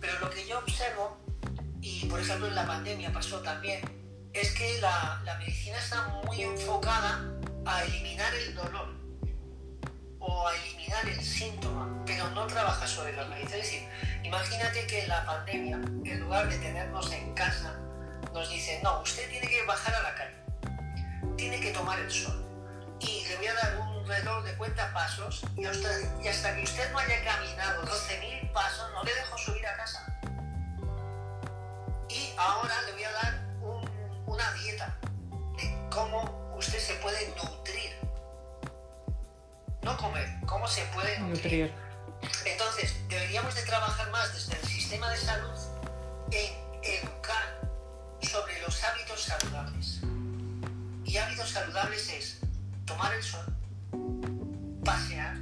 Pero lo que yo observo, y por ejemplo en la pandemia pasó también, es que la, medicina está muy enfocada a eliminar el dolor o a eliminar el síntoma, pero no trabaja sobre la raíz. Es decir, imagínate que en la pandemia, en lugar de tenernos en casa, nos dicen, no, usted tiene que bajar a la calle, tiene que tomar el sol. Y le voy a dar un reloj de cuenta pasos y hasta, y hasta que usted no haya caminado 12.000 pasos, no le dejo subir a casa. Y ahora le voy a dar un- una dieta de cómo usted se puede nutrir. No comer, cómo se puede nutrir. Nutrir. Entonces, deberíamos de trabajar más desde el sistema de salud en educar sobre los hábitos saludables. Y hábitos saludables es tomar el sol, pasear,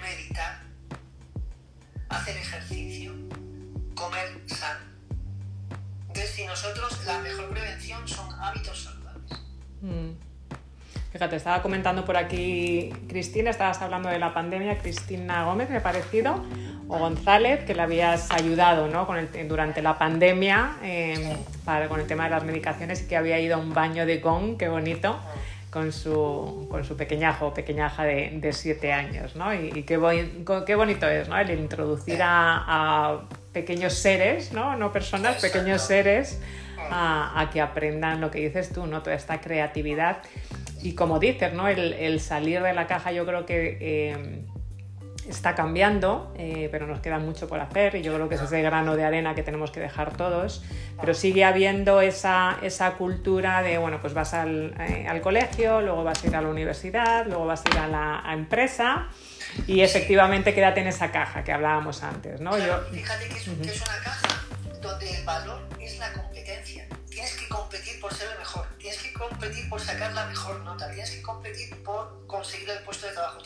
meditar, hacer ejercicio, comer sano. Entonces, si nosotros la mejor prevención son hábitos saludables. Mm. Fíjate, estaba comentando por aquí Cristina, estabas hablando de la pandemia, Cristina Gómez, me ha parecido, o González, que le habías ayudado ¿no? con el- durante la pandemia eh, para, con el tema de las medicaciones y que había ido a un baño de gong, qué bonito, con su, con su pequeñajo o pequeñaja de, de siete años. ¿no? Y, y qué, boi- qué bonito es ¿no? el introducir a, a pequeños seres, no, no personas, Exacto. pequeños seres a, a que aprendan lo que dices tú, ¿no? Toda esta creatividad. Y como dices, ¿no? El, el salir de la caja yo creo que eh, está cambiando, eh, pero nos queda mucho por hacer y yo creo que es ese grano de arena que tenemos que dejar todos. Pero sigue habiendo esa, esa cultura de, bueno, pues vas al, eh, al colegio, luego vas a ir a la universidad, luego vas a ir a la a empresa y efectivamente quédate en esa caja que hablábamos antes, ¿no? Yo, Claro, fíjate que es, que es una caja donde el valor es la competencia. Tienes que competir por ser el mejor, tienes que competir por sacar la mejor nota, tienes que competir por conseguir el puesto de trabajo.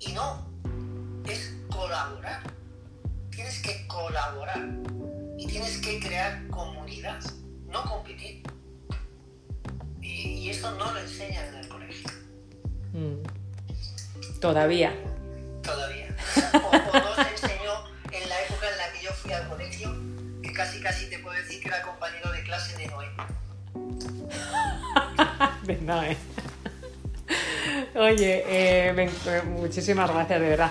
Y no, es colaborar. Tienes que colaborar y tienes que crear comunidad, no competir. Y, y esto no lo enseñan en el colegio, mm, todavía. todavía. [laughs] O, o no se enseñó en la época en la que yo fui al colegio, que casi casi te puedo decir que era compañero de clase de Noé. [laughs] No, eh. Oye, eh, me- eh, muchísimas gracias, de verdad.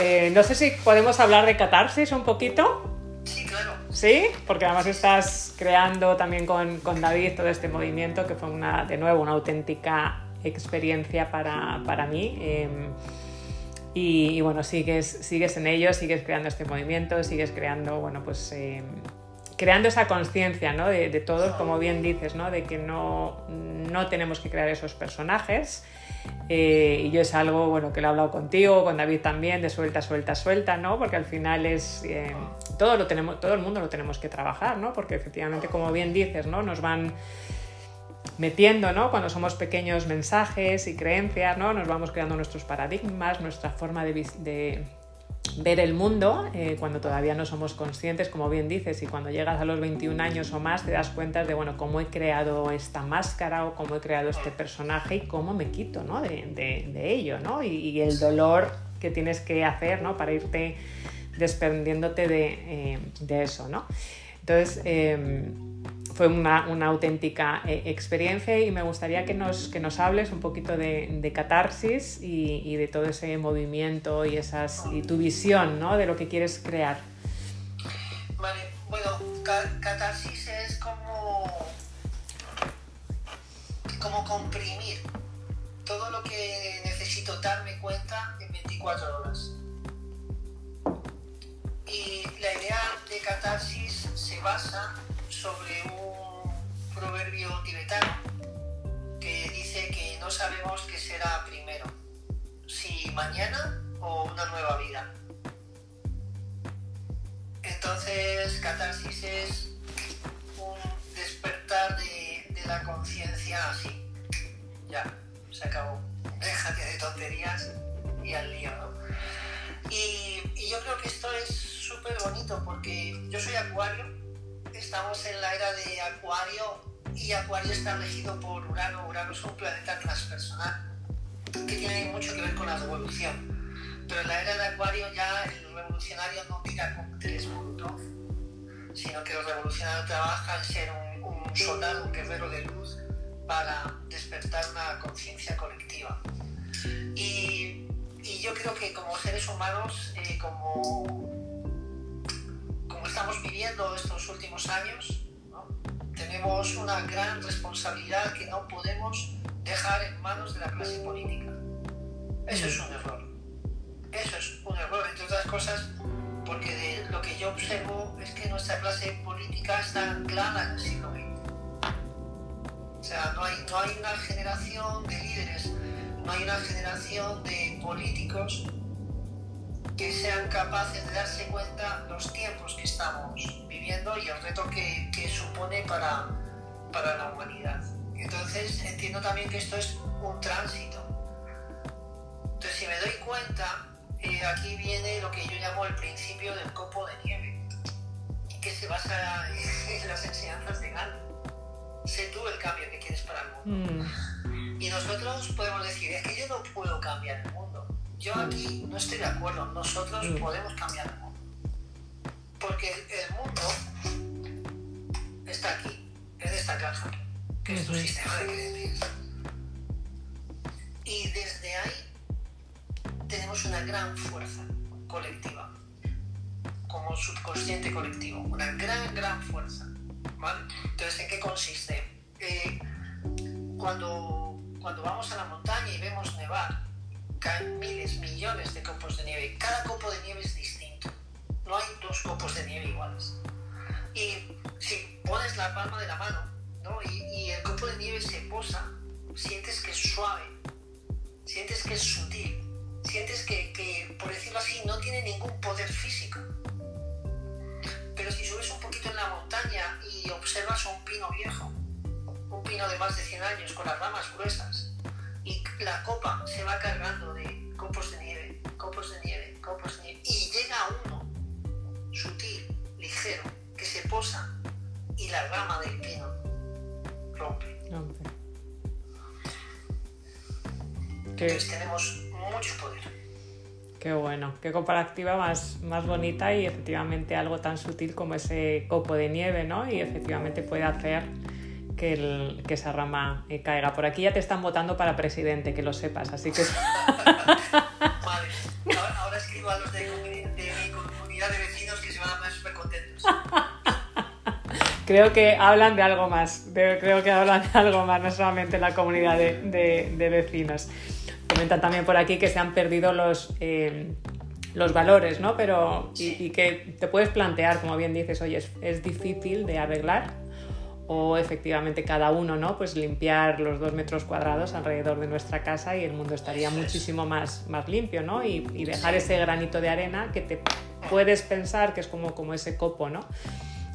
Eh, no sé si podemos hablar de catarsis un poquito, Sí, claro. ¿sí? Porque además estás creando también con, con David todo este movimiento que fue una, de nuevo una auténtica experiencia para, para mí. eh, y, y bueno, sigues, sigues en ello, sigues creando este movimiento, sigues creando, bueno, pues eh, creando esa conciencia, ¿no? De, de todos, como bien dices, ¿no? De que no, no tenemos que crear esos personajes. Eh, y yo es algo, bueno, que lo he hablado contigo, con David también, de suelta, suelta, suelta, ¿no? Porque al final es, eh, todo lo tenemos, todo el mundo lo tenemos que trabajar, ¿no? Porque efectivamente, como bien dices, ¿no? Nos van metiendo, ¿no? Cuando somos pequeños mensajes y creencias, ¿no? Nos vamos creando nuestros paradigmas, nuestra forma de, de ver el mundo eh, cuando todavía no somos conscientes, como bien dices, y cuando llegas a los 21 años o más te das cuenta de, bueno, cómo he creado esta máscara o cómo he creado este personaje y cómo me quito, ¿no? De, de- ello, ¿no? Y, el dolor que tienes que hacer, ¿no? Para irte desprendiéndote de, eh, de eso, ¿no? Entonces, eh, fue una, una auténtica eh, experiencia y me gustaría que nos, que nos hables un poquito de, catarsis y, de todo ese movimiento y, esas, y tu visión ¿no? de lo que quieres crear. Vale, bueno, ca- catarsis es como. como comprimir todo lo que necesito darme cuenta en 24 horas. Y la idea de catarsis se basa sobre un proverbio tibetano que dice que no sabemos qué será primero, si mañana o una nueva vida. Entonces, catarsis es un despertar de, la conciencia así. Ya, se acabó. Déjate de tonterías y al lío, ¿no? Y, yo creo que esto es súper bonito porque yo soy acuario, estamos en la era de acuario y acuario está regido por Urano. Urano es un planeta transpersonal que tiene mucho que ver con la revolución. Pero en la era de acuario ya el revolucionario no mira con Molotov, sino que el revolucionario trabaja en ser un, un soldado, un guerrero de luz para despertar una conciencia colectiva. Y y yo creo que como seres humanos, eh, como estamos viviendo estos últimos años, tenemos una gran responsabilidad que no podemos dejar en manos de la clase política. Eso es un error. Eso es un error, entre otras cosas, porque de lo que yo observo es que nuestra clase política está anclada en el siglo XX. O sea, no hay, no hay una generación de líderes no hay una generación de políticos que sean capaces de darse cuenta los tiempos que estamos viviendo y el reto que, supone para, para la humanidad. Entonces entiendo también que esto es un tránsito. Entonces si me doy cuenta, eh, aquí viene lo que yo llamo el principio del copo de nieve, que se basa en las enseñanzas de Gandhi. Sé tú el cambio que quieres para el mundo. Mm. Y nosotros podemos decir, es que yo no puedo cambiar el mundo. Yo aquí no estoy de acuerdo, nosotros mm. podemos cambiar el mundo. Porque el mundo está aquí, en esta caja, que es tu sistema de creencias. Y desde ahí tenemos una gran fuerza colectiva, como subconsciente colectivo, una gran, gran fuerza. Entonces, ¿en qué consiste? Eh, cuando cuando vamos a la montaña y vemos nevar, miles, millones de copos de nieve. Cada copo de nieve es distinto. No hay dos copos de nieve iguales. Y si pones la palma de la mano ¿no? y, el copo de nieve se posa, sientes que es suave, sientes que es sutil, sientes que, que, por decirlo así, no tiene ningún poder físico. Pero si subes un poquito en la montaña y observas un pino viejo, pino de más de 100 años con las ramas gruesas y la copa se va cargando de copos de nieve, copos de nieve, copos de nieve y llega uno sutil, ligero, que se posa y la rama del pino rompe. Entonces tenemos mucho poder. Qué bueno, qué comparativa más, más bonita y efectivamente algo tan sutil como ese copo de nieve, ¿no? Y efectivamente puede hacer que, el, que esa rama eh, caiga. Por aquí ya te están votando para presidente, que lo sepas, así que... ahora, escribo a los de, mi comunidad de vecinos que se van a poner súper contentos. Creo que hablan de algo más, creo que hablan de algo más, no solamente la comunidad de, de, vecinos. Comentan también por aquí que se han perdido los, eh, los valores, ¿no? Pero, y, que te puedes plantear, como bien dices, oye, es, es difícil de arreglar, o efectivamente cada uno, ¿no? Pues limpiar los dos metros cuadrados alrededor de nuestra casa y el mundo estaría muchísimo más, más limpio, ¿no? Y, dejar ese granito de arena que te puedes pensar que es como, como ese copo, ¿no?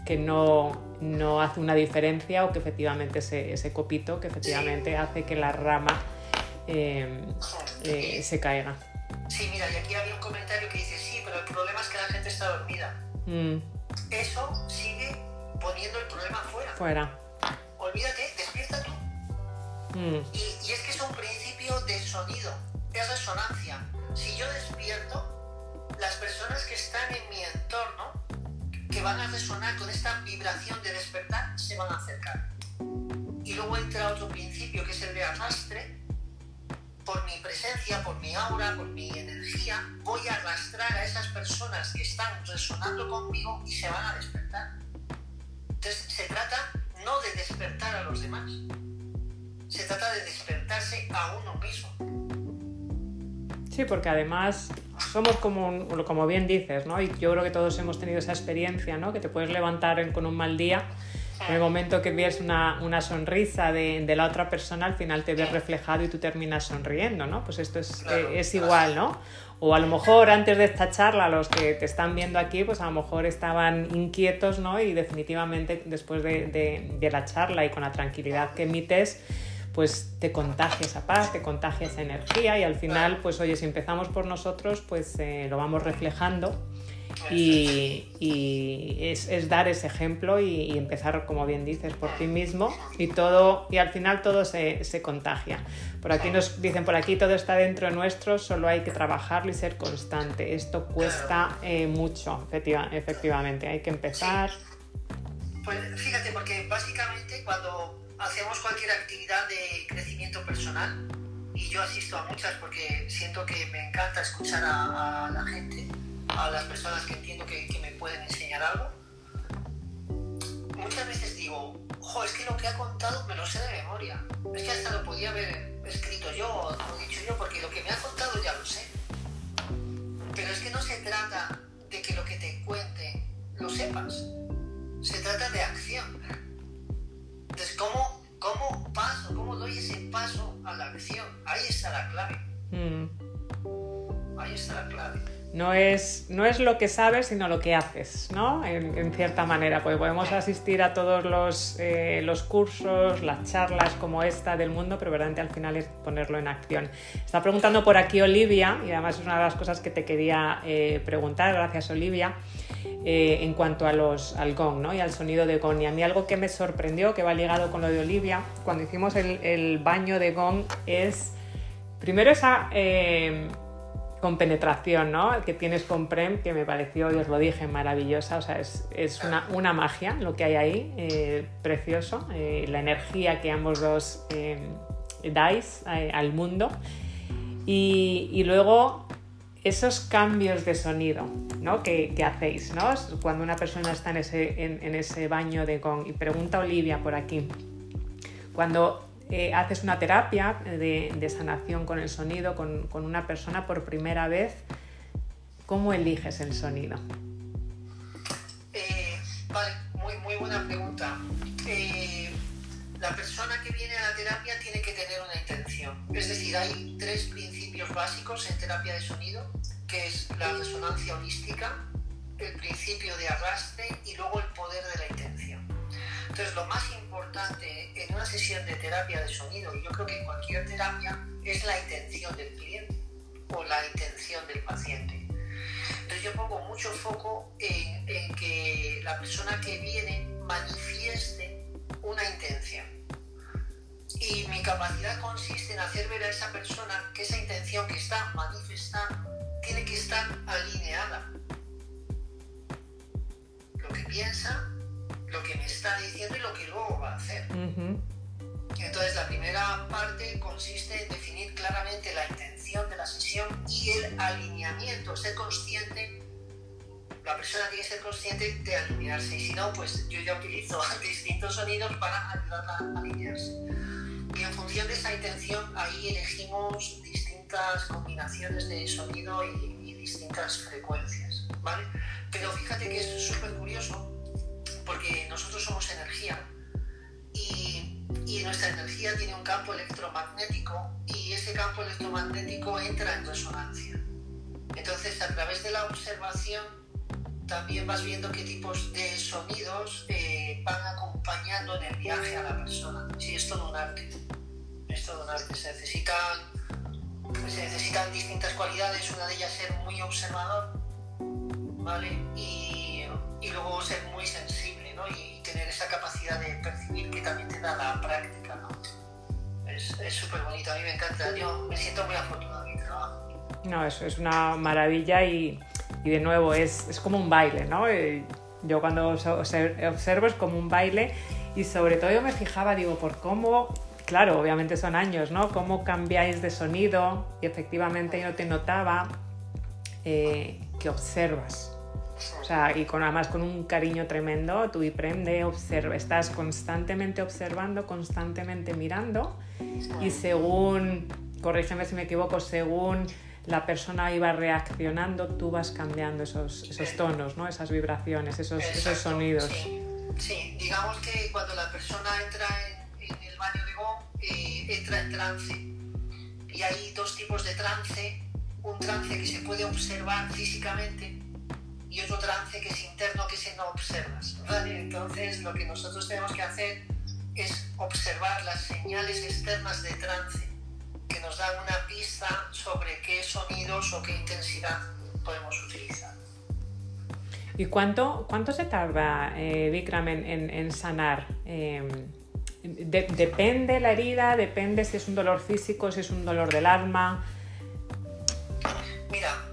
Que no, no hace una diferencia o que efectivamente ese, ese copito que efectivamente hace que la rama eh, eh, se caiga. Sí, mira, y aquí había un comentario que dice, sí, pero el problema es que la gente está dormida. Mm. Eso sigue poniendo el problema fuera. Fuera. Olvídate, despierta tú. Mm. Y, es que es un principio de sonido, es resonancia. Si yo despierto, las personas que están en mi entorno, que van a resonar con esta vibración de despertar, se van a acercar. Y luego entra otro principio que es el de arrastre. Por mi presencia, por mi aura, por mi energía, voy a arrastrar a esas personas que están resonando conmigo y se van a despertar. Entonces se trata no de despertar a los demás, se trata de despertarse a uno mismo. Sí, porque además somos como, como bien dices, ¿no? Y yo creo que todos hemos tenido esa experiencia, ¿no? Que te puedes levantar con un mal día, en el momento que ves una, una sonrisa de, de, la otra persona, al final te ves reflejado y tú terminas sonriendo, ¿no? Pues esto es, eh, es igual, ¿no? O a lo mejor antes de esta charla, los que te están viendo aquí, pues a lo mejor estaban inquietos, ¿no? Y definitivamente después de, la charla y con la tranquilidad que emites, pues te contagia esa paz, te contagia esa energía y al final, pues oye, si empezamos por nosotros, pues eh, lo vamos reflejando y, es, dar ese ejemplo y, empezar, como bien dices, por ti mismo y todo y al final todo se, contagia. Por aquí nos dicen, por aquí todo está dentro de nuestro, solo hay que trabajarlo y ser constante. Esto cuesta eh, mucho, efectivamente, hay que empezar. Pues fíjate, porque básicamente cuando hacemos cualquier actividad de crecimiento personal, y yo asisto a muchas porque siento que me encanta escuchar a la gente, a las personas que entiendo que, me pueden enseñar algo, muchas veces digo, ojo, es que lo que ha contado me lo sé de memoria. Es que hasta lo podía haber escrito yo o dicho yo, porque lo que me ha contado ya lo sé. Pero es que no se trata de que lo que te cuente lo sepas. Se trata de acción. Entonces, ¿cómo, cómo paso, cómo doy ese paso a la acción? Ahí está la clave. Mm. Ahí está la clave no es, no es lo que sabes, sino lo que haces, ¿no? En, cierta manera, pues podemos asistir a todos los, eh, los, cursos, las charlas como esta del mundo, pero verdaderamente al final es ponerlo en acción. Está preguntando por aquí Olivia, y además es una de las cosas que te quería eh, preguntar, gracias Olivia, eh, en cuanto a los, al gong ¿no? y al sonido de gong. Y a mí algo que me sorprendió, que va ligado con lo de Olivia, cuando hicimos el, el baño de gong, es primero esa con penetración, ¿no? Que tienes con Prem, que me pareció, y os lo dije, maravillosa. O sea, es, una, magia lo que hay ahí, eh, precioso. Eh, la energía que ambos dos eh, dais al mundo. Y, luego esos cambios de sonido ¿no? que, hacéis, ¿no? Cuando una persona está en ese, en ese baño de gong. Y pregunta Olivia por aquí. Cuando haces una terapia de, sanación con el sonido con, una persona por primera vez, ¿cómo eliges el sonido? Eh, vale, muy, muy buena pregunta. Eh, la persona que viene a la terapia tiene que tener una intención. Es decir, hay tres principios básicos en terapia de sonido, que es la resonancia holística, el principio de arrastre y luego el poder de la intención. Entonces, lo más importante en una sesión de terapia de sonido, y yo creo que en cualquier terapia, es la intención del cliente o la intención del paciente. Entonces, yo pongo mucho foco en, que la persona que viene manifieste una intención. Y mi capacidad consiste en hacer ver a esa persona que esa intención que está manifestando tiene que estar alineada. Lo que piensa lo que me está diciendo y lo que luego va a hacer. Entonces la primera parte consiste en definir claramente la intención de la sesión y el alineamiento, ser consciente, la persona tiene que ser consciente de alinearse y si no, pues yo ya utilizo [laughs] distintos sonidos para ayudarla a alinearse. Y en función de esa intención ahí elegimos distintas combinaciones de sonido y, y distintas frecuencias, ¿vale? Pero fíjate que es súper curioso porque nosotros somos energía y, y, nuestra energía tiene un campo electromagnético y ese campo electromagnético entra en resonancia. Entonces, a través de la observación, también vas viendo qué tipos de sonidos eh, van acompañando en el viaje a la persona. Sí, es todo un arte. Es todo un arte. Se necesitan, se necesitan distintas cualidades. Una de ellas ser muy observador, ¿vale? Y, y luego ser muy sensible y tener esa capacidad de percibir que también te da la práctica. ¿no? Es súper bonito, a mí me encanta, yo me siento muy afortunado en mi trabajo. No, eso es una maravilla y, y de nuevo es, es, como un baile, ¿no? Eh, yo cuando observo es como un baile y sobre todo yo me fijaba, digo, por cómo, claro, obviamente son años, ¿no? Cómo cambiáis de sonido y efectivamente yo te notaba eh, que observas, o sea, y con, además con un cariño tremendo, tú y prende, observa, estás constantemente observando, constantemente mirando y según, corrígeme si me equivoco, según la persona iba reaccionando, tú vas cambiando esos, esos tonos, ¿no? esas vibraciones, esos, esos sonidos. Sí. digamos que cuando la persona entra en, el baño de Gong, eh, entra en trance. Y hay dos tipos de trance. Un trance que se puede observar físicamente y otro trance que es interno que si no observas. Entonces lo que nosotros tenemos que hacer es observar las señales externas de trance que nos dan una pista sobre qué sonidos o qué intensidad podemos utilizar. ¿Y cuánto, cuánto se tarda, eh, Vikram, en, sanar? Em, ¿Depende la herida? ¿Depende si es un dolor físico, si es un dolor del alma? Mira,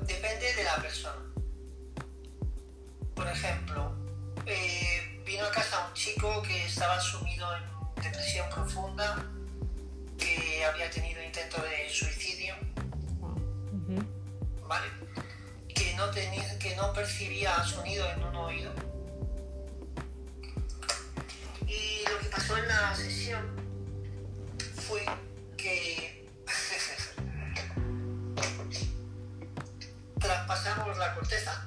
eh, vino a casa un chico que estaba sumido en depresión profunda, que había tenido intento de suicidio, ¿vale? Que no, tenía, que no percibía sonido en un oído. Y lo que pasó en la sesión fue que [laughs] traspasamos la corteza,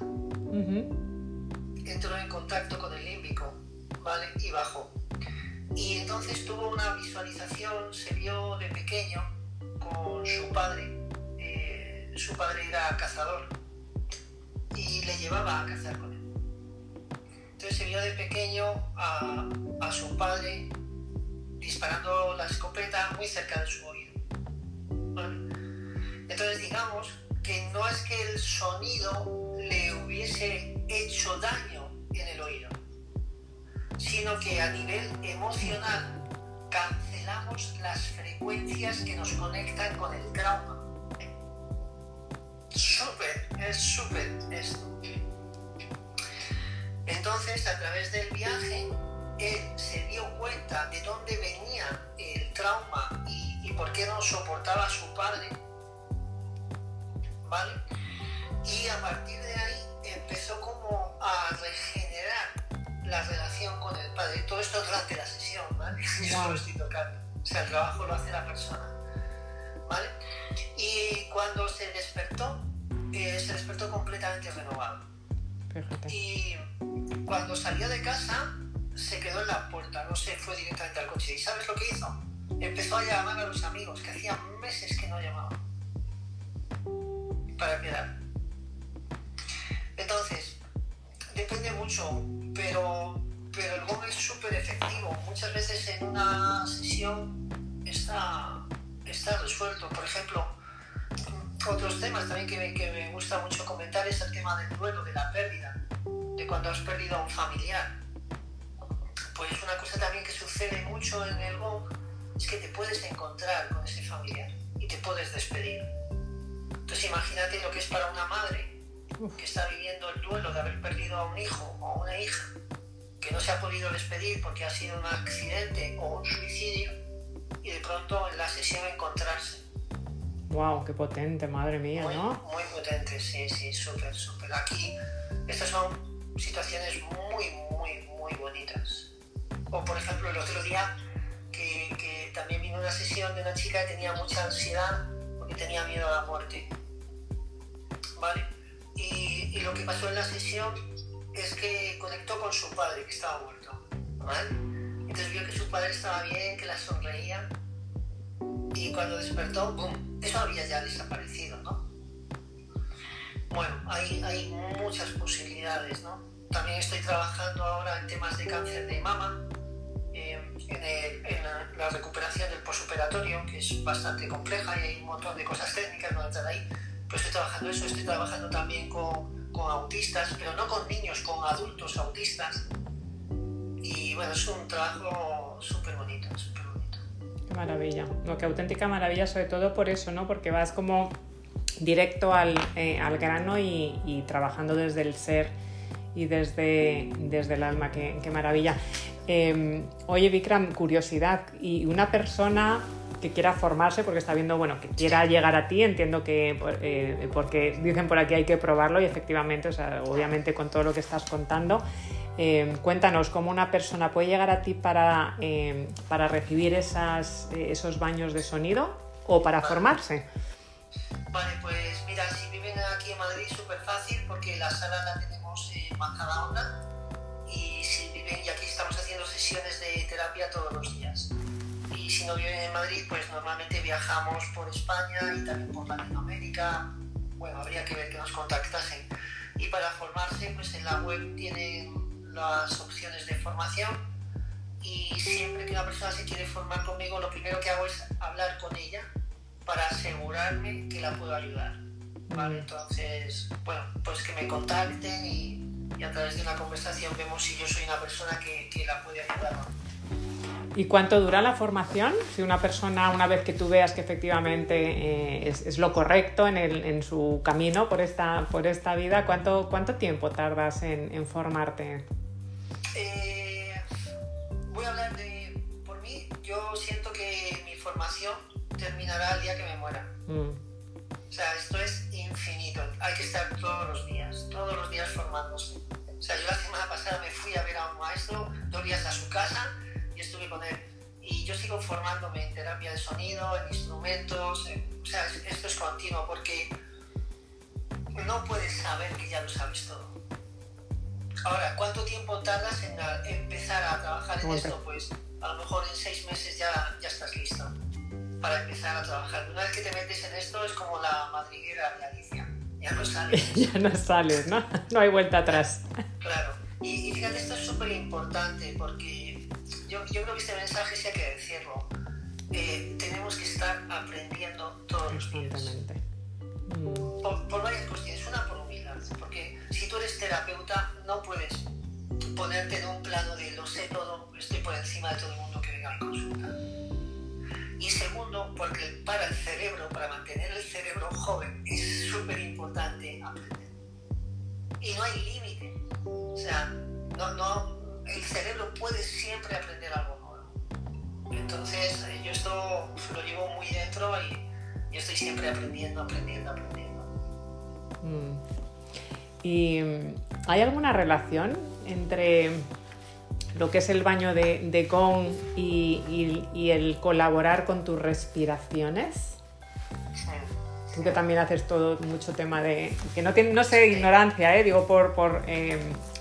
entró en contacto con el límbico, ¿vale? Y bajó. Y entonces tuvo una visualización, se vio de pequeño con su padre. Eh, su padre era cazador y le llevaba a cazar con él. Entonces se vio de pequeño a, a su padre disparando la escopeta muy cerca de su oído. Entonces digamos que no es que el sonido le hubiese hecho daño en el oído, sino que a nivel emocional cancelamos las frecuencias que nos conectan con el trauma. Súper, es súper esto. Entonces, a través del viaje, él se dio cuenta de dónde venía el trauma y, por qué no soportaba a su padre. ¿Vale? Y a partir de ahí empezó como a regenerar la relación con el padre. Todo esto durante la sesión, ¿vale? [laughs] Yo lo estoy tocando. O sea, el trabajo lo hace la persona. ¿Vale? Y cuando se despertó, eh, se despertó completamente renovado. Y cuando salió de casa, se quedó en la puerta, no se fue directamente al coche. ¿Y sabes lo que hizo? Empezó a llamar a los amigos, que hacía meses que no llamaban, para quedar. Entonces, depende mucho, pero, pero el gong es súper efectivo. Muchas veces en una sesión está, está resuelto. Por ejemplo, otros temas también que, que me gusta mucho comentar es el tema del duelo, de la pérdida, de cuando has perdido a un familiar. Pues una cosa también que sucede mucho en el gong es que te puedes encontrar con ese familiar y te puedes despedir. Entonces imagínate lo que es para una madre que está viviendo el duelo de haber perdido a un hijo o a una hija, que no se ha podido despedir porque ha sido un accidente o un suicidio, y de pronto en la sesión encontrarse. ¡Wow! ¡Qué potente, madre mía, ¿no? Muy potente, sí, sí, súper, súper. Aquí, estas son situaciones muy, muy, muy bonitas. O, por ejemplo, el otro día que, que también vino una sesión de una chica que tenía mucha ansiedad porque tenía miedo a la muerte. ¿Vale? Y, lo que pasó en la sesión es que conectó con su padre, que estaba muerto. Entonces vio que su padre estaba bien, que la sonreía. Y cuando despertó, ¡boom! Eso había ya desaparecido, ¿no? Bueno, hay, hay muchas posibilidades, ¿no? También estoy trabajando ahora en temas de cáncer de mama, eh, en, la, recuperación del posoperatorio, que es bastante compleja y hay un montón de cosas técnicas, no entrar ahí pues estoy trabajando eso, estoy trabajando también con, con autistas, pero no con niños, con adultos autistas. Y bueno, es un trabajo súper bonito, súper bonito. Qué maravilla. Lo que auténtica maravilla, sobre todo por eso, ¿no? Porque vas como directo al, eh, al grano y, trabajando desde el ser y desde, desde el alma. Qué, maravilla. Eh, oye, Vikram, curiosidad. ¿Y una persona que quiera formarse porque está viendo, bueno, que quiera llegar a ti, entiendo que eh, porque dicen por aquí hay que probarlo y efectivamente, o sea, obviamente con todo lo que estás contando, eh, cuéntanos cómo una persona puede llegar a ti para, eh, para recibir esas, esos baños de sonido o para formarse. Vale, pues mira, si viven aquí en Madrid, súper fácil porque la sala la tenemos en Majadahonda y si viven, y aquí estamos haciendo sesiones de terapia todos los días si no viven en Madrid, pues normalmente viajamos por España y también por Latinoamérica. Bueno, habría que ver que nos contactasen. Y para formarse, pues en la web tienen las opciones de formación y siempre que una persona se quiere formar conmigo, lo primero que hago es hablar con ella para asegurarme que la puedo ayudar. ¿vale? Entonces, bueno, pues que me contacten y, y a través de una conversación vemos si yo soy una persona que, que la puede ayudar. ¿Y cuánto dura la formación? Si una persona, una vez que tú veas que efectivamente eh, es, es, lo correcto en, el, en, su camino por esta, por esta vida, ¿cuánto, cuánto tiempo tardas en, en formarte? Eh, voy a hablar de, por mí, yo siento que mi formación terminará el día que me muera. Mm. O sea, esto es infinito. Hay que estar todos los días, todos los días formándose. O sea, yo la semana pasada me fui a ver a un maestro, dos días a su casa estuve con él. Y yo sigo formándome en terapia de sonido, en instrumentos, o sea, esto es continuo porque no puedes saber que ya lo sabes todo. Ahora, ¿cuánto tiempo tardas en empezar a trabajar en esto? Pues a lo mejor en seis meses ya, ya estás listo para empezar a trabajar. Una vez que te metes en esto es como la madriguera de Alicia. Ya no sales. [laughs] ya no sales, ¿no? No hay vuelta atrás. Claro. Y, y fíjate, esto es súper importante porque yo, yo, creo que este mensaje sí hay que decirlo. Eh, tenemos que estar aprendiendo todos los días. Mm. Por, por, varias cuestiones. Una, por humildad. Porque si tú eres terapeuta, no puedes ponerte en un plano de lo sé todo, estoy por encima de todo el mundo que venga a consulta. Y segundo, porque para el cerebro, para mantener el cerebro joven, es súper importante aprender. Y no hay límite. O sea, no, no, el cerebro puede siempre aprender algo nuevo. Entonces, eh, yo esto lo llevo muy dentro y, yo estoy siempre aprendiendo, aprendiendo, aprendiendo. Mm. ¿Y hay alguna relación entre lo que es el baño de, de gong y, y, el colaborar con tus respiraciones? Sí. Tú que también haces todo mucho tema de... que no, tiene, no sé, ignorancia, ¿eh? digo por, por, eh,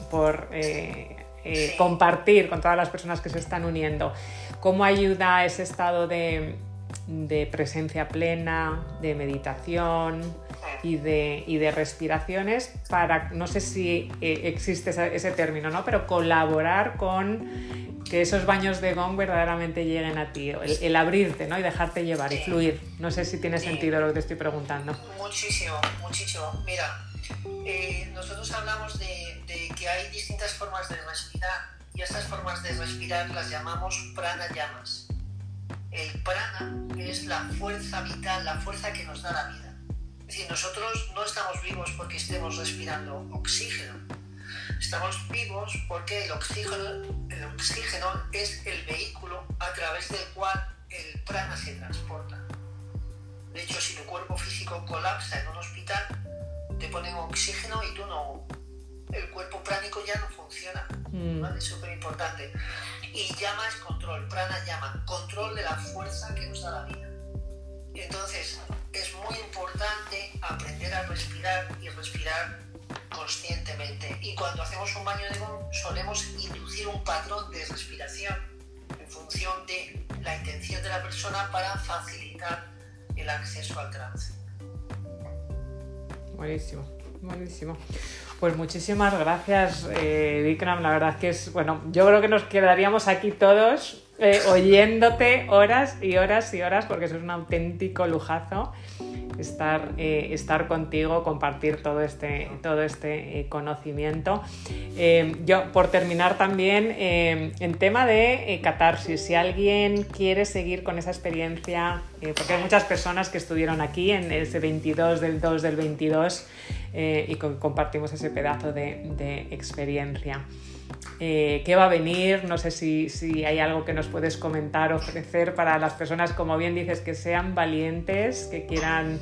por eh, eh, compartir con todas las personas que se están uniendo. ¿Cómo ayuda ese estado de, de presencia plena, de meditación y de, y de, respiraciones para, no sé si eh, existe ese, ese, término, ¿no? pero colaborar con que esos baños de gong verdaderamente lleguen a ti, el, el abrirte ¿no? y dejarte llevar y fluir. No sé si tiene sentido lo que te estoy preguntando. Muchísimo, muchísimo. Mira, eh, nosotros hablamos de, de, que hay distintas formas de respirar y estas formas de respirar las llamamos pranayamas. El prana es la fuerza vital, la fuerza que nos da la vida. Es decir, nosotros no estamos vivos porque estemos respirando oxígeno. Estamos vivos porque el oxígeno, el oxígeno es el vehículo a través del cual el prana se transporta. De hecho, si tu cuerpo físico colapsa en un hospital, te ponen oxígeno y tú no, el cuerpo pránico ya no funciona. Mm. súper importante. Y llama es control, prana llama, control de la fuerza que nos da la vida. Entonces, es muy importante aprender a respirar y respirar conscientemente. Y cuando hacemos un baño de gong, solemos inducir un patrón de respiración en función de la intención de la persona para facilitar el acceso al trance. Buenísimo, buenísimo. Pues muchísimas gracias, eh, Vikram. La verdad que es, bueno, yo creo que nos quedaríamos aquí todos eh, oyéndote horas y horas y horas porque eso es un auténtico lujazo estar, eh, estar contigo, compartir todo este, todo este eh, conocimiento. Eh, yo, por terminar también, en tema de catarsis, si alguien quiere seguir con esa experiencia, porque hay muchas personas que estuvieron aquí en ese 22 del 2 del 22 y compartimos ese pedazo de, experiencia. Qué va a venir, no sé si, si, hay algo que nos puedes comentar, ofrecer para las personas, como bien dices, que sean valientes, que quieran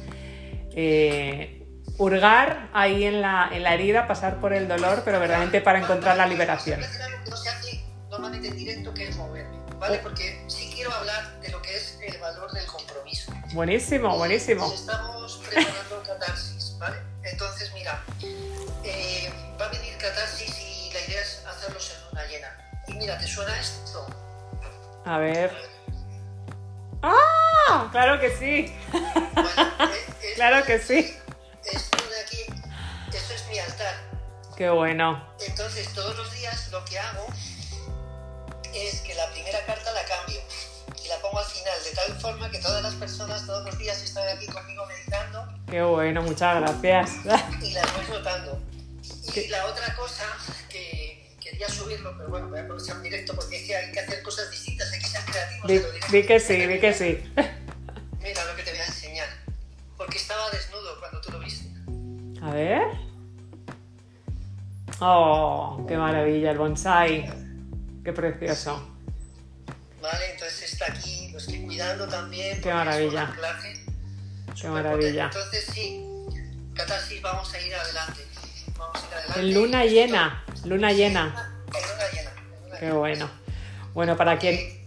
eh, hurgar ahí en la, en la, herida, pasar por el dolor, pero verdaderamente para encontrar la liberación. No se hace normalmente en directo, que es moverme, ¿vale? Porque sí quiero hablar de lo que es el valor del compromiso. Buenísimo, buenísimo. Estamos preparando catarsis, ¿vale? Entonces, mira, eh, va a venir catarsis y y la idea es hacerlos en una llena. Y mira, ¿te suena esto? A ver. ¡Ah! Claro que sí. Bueno, claro que sí. Esto de aquí, esto es mi altar. Qué bueno. Entonces, todos los días lo que hago es que la primera carta la cambio y la pongo al final, de tal forma que todas las personas todos los días están aquí conmigo meditando. Qué bueno, muchas gracias. Y las voy notando. Y la otra cosa que subirlo, pero bueno, voy a aprovechar un directo porque es que hay que hacer cosas distintas, hay que ser creativos. Diré. di que sí, di que sí. Mira lo que te voy a enseñar. Porque estaba desnudo cuando tú lo viste. A ver. Oh, qué maravilla el bonsai. Qué precioso. Vale, entonces está aquí, lo estoy cuidando también. Qué es maravilla. un anclaje Qué maravilla. Entonces sí, Catarsis, vamos a ir adelante. Vamos a ir adelante. En luna llena, luna llena. En luna llena. en luna Qué bueno. Bueno, para quien,